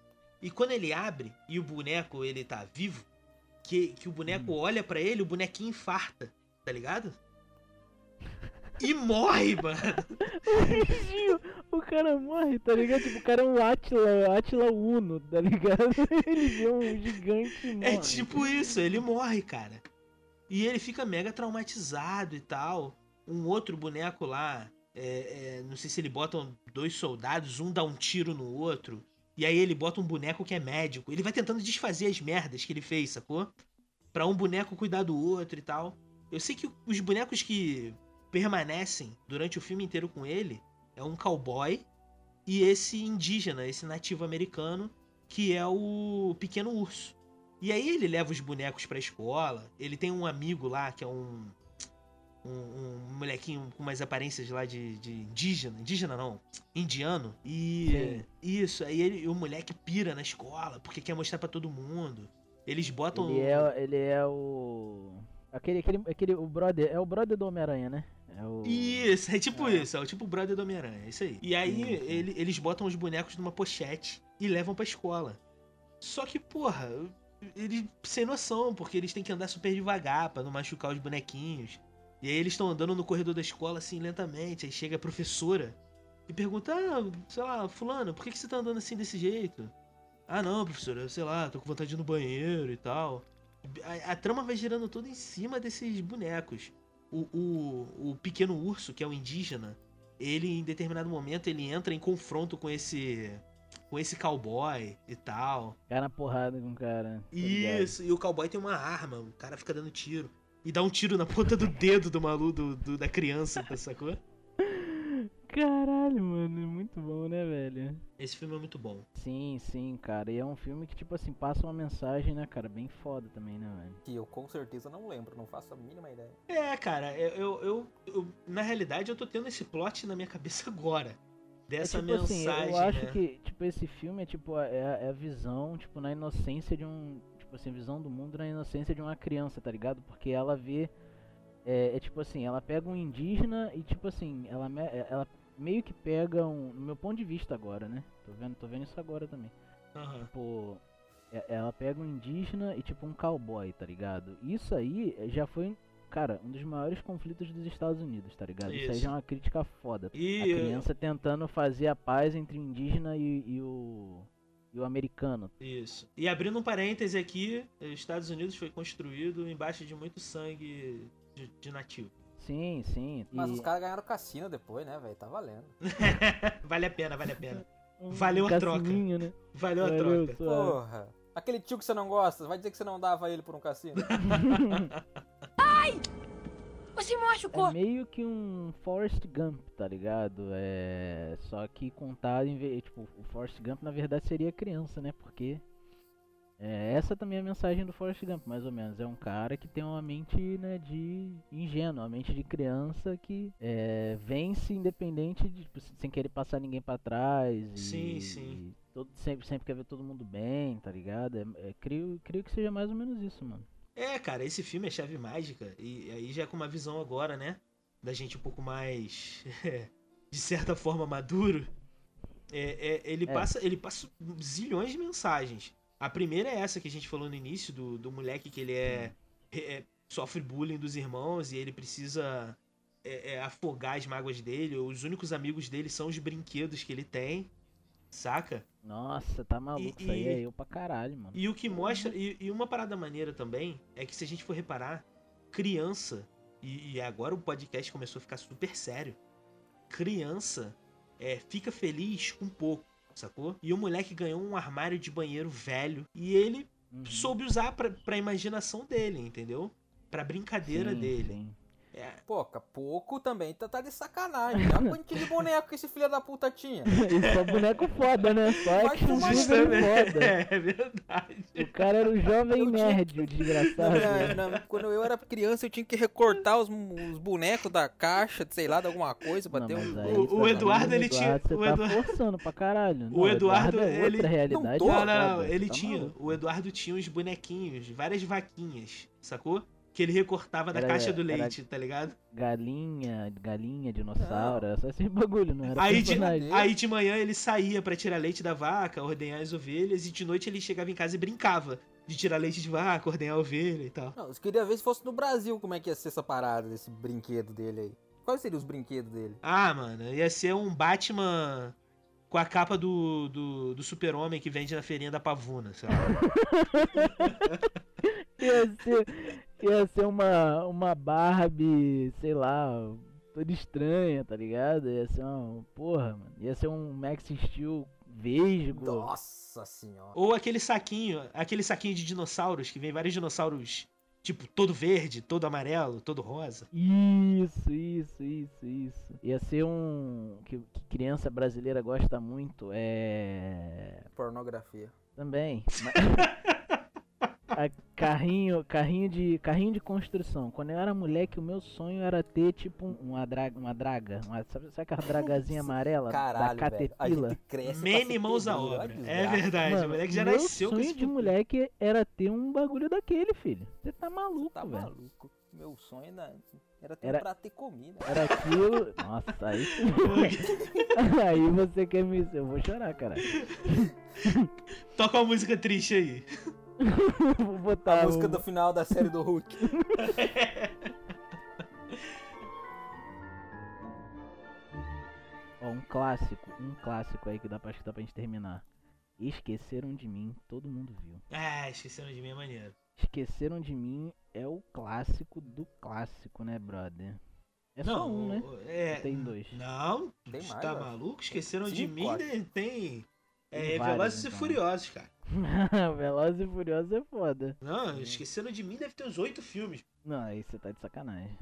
E quando ele abre e o boneco ele tá vivo, que, que o boneco olha pra ele, o bonequinho infarta, tá ligado? E morre, mano. O cara morre, tá ligado? Tipo, o cara é um Atila, Atila Uno, tá ligado? Ele vê um gigante e morre. É tipo isso, ele morre, cara. E ele fica mega traumatizado e tal. Um outro boneco lá, é, é, não sei se ele bota dois soldados, um dá um tiro no outro. E aí ele bota um boneco que é médico. Ele vai tentando desfazer as merdas que ele fez, sacou? Pra um boneco cuidar do outro e tal. Eu sei que os bonecos que permanecem durante o filme inteiro com ele é um cowboy e esse indígena, esse nativo americano, que é o pequeno urso. E aí ele leva os bonecos pra escola. Ele tem um amigo lá que é um. Um, um molequinho com umas aparências lá de, de indígena. Indígena não, indiano. E. Isso, aí ele, o moleque pira na escola porque quer mostrar pra todo mundo. Eles botam. Ele é, ele é o. Aquele, aquele, aquele, o brother, é o brother do Homem-Aranha, né? É o... Isso, é tipo É. isso, é o tipo o brother do Homem-Aranha, é isso aí. E aí Sim, sim. ele- eles botam os bonecos numa pochete e levam pra escola. Só que, porra, eles sem noção, porque eles têm que andar super devagar pra não machucar os bonequinhos. E aí eles estão andando no corredor da escola assim lentamente, aí chega a professora e pergunta: "Ah, sei lá, fulano, por que que você tá andando assim desse jeito?" "Ah, não, professora, sei lá, tô com vontade de ir no banheiro e tal." A, a trama vai girando toda em cima desses bonecos o, o, o pequeno urso, que é o indígena, ele em determinado momento ele entra em confronto com esse com esse cowboy e tal. Cai na porrada com o cara. ligado. Isso, e o cowboy tem uma arma, o cara fica dando tiro. E dá um tiro na ponta do dedo do maluco, do, do- da criança, tá sacou? Caralho, mano, é muito bom, né, velho? Esse filme é muito bom. Sim, sim, cara. E é um filme que, tipo assim, passa uma mensagem, né, cara? Bem foda também, né, velho? Que eu com certeza não lembro, não faço a mínima ideia. É, cara, eu, eu, eu- eu- na realidade eu tô tendo esse plot na minha cabeça agora. Dessa é, tipo assim, mensagem, eu acho né? que, tipo, esse filme é tipo, é é a visão, tipo, na inocência de um. Tipo assim, visão do mundo na inocência de uma criança, tá ligado? Porque ela vê. É, é tipo assim, ela pega um indígena e tipo assim, ela, é- ela meio que pega um. No meu ponto de vista agora, né? Tô vendo, tô vendo isso agora também. Aham. Tipo, é- ela pega um indígena e tipo um cowboy, tá ligado? Isso aí eh, já foi, cara, um dos maiores conflitos dos Estados Unidos, tá ligado? Isso, aí Isso. já é uma crítica foda. E A criança tentando fazer a paz entre o indígena e, e o. e o americano. Isso. E abrindo um parêntese aqui, os Estados Unidos foi construído embaixo de muito sangue de, de nativo. Sim, sim. Mas e os caras ganharam cassino depois, né, velho? Tá valendo. vale a pena, vale a pena. um valeu a troca. Né? Valeu a Valeu, troca. suave. Porra. Aquele tio que você não gosta, vai dizer que você não dava ele por um cassino? Você me machucou. É meio que um Forrest Gump, tá ligado? É. Só que contado em vez. Tipo, o Forrest Gump na verdade seria criança, né? Porque. É, essa também é a mensagem do Forrest Gump, mais ou menos. É um cara que tem uma mente né, de ingênuo, uma mente de criança que é, vence independente, de, tipo, sem querer passar ninguém pra trás. E, Sim, sim. e todo, sempre, sempre quer ver todo mundo bem, tá ligado? É, é, creio, creio que seja mais ou menos isso, mano. É, cara, esse filme é chave mágica. E aí já com uma visão agora, né? Da gente um pouco mais. de certa forma, maduro. É, é, ele, É. Passa, ele passa zilhões de mensagens. A primeira é essa que a gente falou no início, do, do moleque que ele é, é- sofre bullying dos irmãos e ele precisa é, é, afogar as mágoas dele. Os únicos amigos dele são os brinquedos que ele tem, saca? Nossa, tá maluco. E- Isso aí e- é eu pra caralho, mano. E o que mostra. E, e uma parada maneira também é que se a gente for reparar, criança. E, e agora o podcast começou a ficar super sério. Criança é, fica feliz com pouco, sacou? E o moleque ganhou um armário de banheiro velho. E ele Uhum. soube usar pra, pra imaginação dele, entendeu? Pra brincadeira Sim, dele. sim. É, Pouca, pouco também tá, tá de sacanagem. Olha quanto de boneco que esse filho da puta tinha. E só boneco foda, né? Só action tomar no figure foda. é verdade. O cara era o jovem Eu tinha- nerd, o desgraçado. É, não, quando eu era criança, eu tinha que recortar os, os bonecos da caixa, sei lá, de alguma coisa, pra Não, ter um. aí O- o tá Eduardo, ele tinha- Eduardo, Você o tá Eduardo- forçando pra caralho. O Eduardo, é outra ele- realidade. Não tô. Não, não, não. foda, Ele tá tinha. maluco. O Eduardo tinha uns bonequinhos, várias vaquinhas, sacou? Que ele recortava da Era- caixa do leite, tá ligado? Galinha, galinha, dinossauro, só esses bagulho, não era Aí de, aí de manhã ele saía pra tirar leite da vaca, ordenhar as ovelhas, e de noite ele chegava em casa e brincava de tirar leite de vaca, ordenhar a ovelha e tal. Não, eu queria ver se fosse no Brasil como é que ia ser essa parada desse brinquedo dele aí. Quais seriam os brinquedos dele? Ah, mano, ia ser um Batman com a capa do, do, do super-homem que vende na feirinha da Pavuna, sabe? Ia ser, ia ser uma, uma Barbie, sei lá, toda estranha, tá ligado? Ia ser uma. Porra, mano. Ia ser um Max Steel Vesgo. Nossa senhora. Ou aquele saquinho, aquele saquinho de dinossauros, que vem vários dinossauros, tipo, todo verde, todo amarelo, todo rosa. Isso, isso, isso, isso. Ia ser um. Que, que criança brasileira gosta muito. É. Pornografia. Também. ma- A carrinho, carrinho de, carrinho de construção. Quando eu era moleque, o meu sonho era ter tipo um- uma draga, uma draga, uma, sabe, sabe aquela dragazinha amarela Caralho, da. A cresce pra Mene mãos à olha obra. É verdade, o Mano, moleque já meu nasceu com sonho esse de moleque era ter um bagulho daquele, filho. Você tá maluco, Tá velho. maluco. Meu sonho era, era ter Era- um prato de comida. Era aquilo. Nossa, aí. aí você quer me. Eu vou chorar, cara. Toca uma música triste aí. Vou botar. A música um- do final da série do Hulk. Ó, um clássico, um clássico aí que dá pra, acho que dá pra gente terminar. Esqueceram de mim, todo mundo viu. Ah, esqueceram de mim é maneiro. Esqueceram de mim é o clássico do clássico, né, brother? É só um, né? É, Tem dois. Não, Tem você mais, tá ó. maluco? Esqueceram de mim, né? tem. É, Velozes e então. Furiosos, cara. Velozes e Furiosos é foda. Não, esqueceram de mim deve ter uns oito filmes. Não, aí você tá de sacanagem.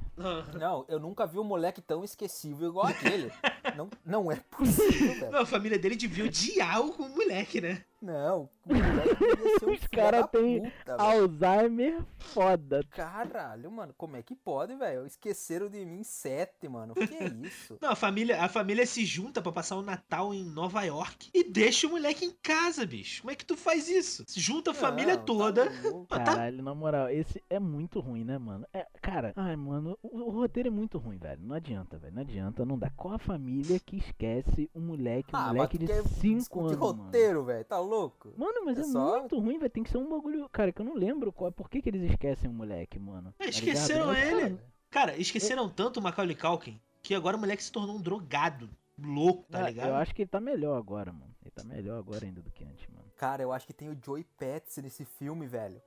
Não, eu nunca vi um moleque tão esquecível igual aquele. não, não é possível, velho. não, a família dele devia odiar o moleque, né? Não, o moleque devia ser um Os filho cara da tem puta, velho. Alzheimer foda. Caralho, mano, como é que pode, velho? Esqueceram de mim sete, mano. O que é isso? Não, a família, a família se junta pra passar o Natal em Nova York e deixa o moleque em casa, bicho. Como é que tu faz isso? Junta a família Não, tá toda. tá- Caralho, na moral, esse é muito ruim, né, mano? É, cara, ai, mano, o, o roteiro é muito ruim, velho. Não adianta, velho. Não adianta, não dá. Qual a família que esquece um moleque, um Ah, moleque de quer 5 discutir anos? Mano? roteiro, velho. Tá louco? Mano, mas É é, só- muito ruim, velho. Tem que ser um bagulho. Cara, que eu não lembro qual, por que, que eles esquecem um moleque, mano. É, tá esqueceram? Mas, ele. cara, Cara, esqueceram tanto o Macaulay Culkin que agora o moleque se tornou um drogado. Louco, tá ah, ligado? Eu acho que ele tá melhor agora, mano. Ele tá melhor agora ainda do que antes, mano. Cara, eu acho que tem o Joey Pets nesse filme, velho.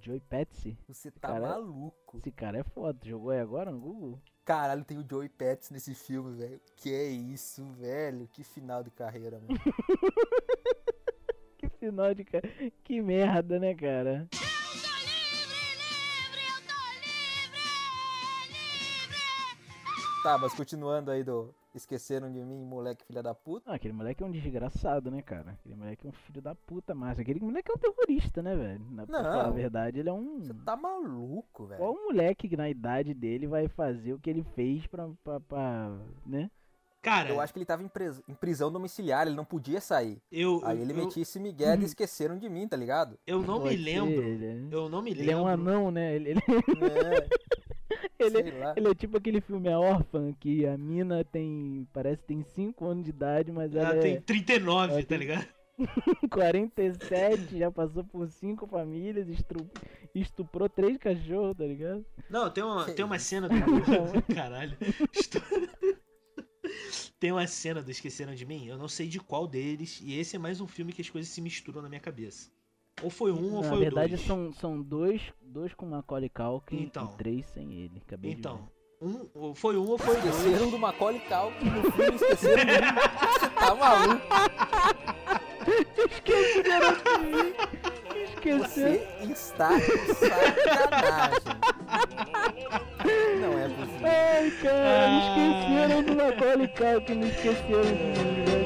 Joey Patsy. Você tá Cara, maluco. Esse cara é foda. Jogou aí agora no Google? Caralho, tem o Joey Pets nesse filme, velho. Que é isso, velho? Que final de carreira, mano. Que final de cara. Que merda, né, cara? tá, mas continuando aí do Esqueceram de mim, moleque filha da puta. Ah, aquele moleque é um desgraçado, né, cara? Aquele moleque é um filho da puta, mas aquele moleque é um terrorista, né, velho? Na, pra falar a verdade, ele é um. Você tá maluco, velho. Qual moleque que na idade dele vai fazer o que ele fez pra. pra, pra né? Cara, Eu acho que ele tava em, pres- em prisão domiciliar, ele não podia sair. eu, Aí ele eu, metia esse migué de esqueceram de mim, tá ligado? eu não me lembro. ser, Ele é, Eu não me ele lembro. é um anão, né? Ele, ele, É, ele, sei lá. ele é tipo aquele filme A Órfã, que a mina tem. Parece que tem 5 anos de idade, mas ela, Ela é tem 39, ela tá tem- ligado? 47, já passou por cinco famílias, estru- estuprou três cachorros, tá ligado? Não, tem uma, tem uma cena do. Caralho. Estou- tem uma cena do Esqueceram de Mim, eu não sei de qual deles, e esse é mais um filme que as coisas se misturam na minha cabeça. Ou foi um ou Na foi verdade, dois. são, são dois, dois com Macaulay Culkin Então. e três sem ele. Acabei de Então, ver. um, ou foi um ou foi dois. Esqueceram do Macaulay Culkin no filme, esqueceram de mim. Você tá maluco? Esqueceu. Você está de sacanagem. Não é possível. Ai, cara, Ah. esqueceram do Macaulay Culkin, não esqueceram de mim,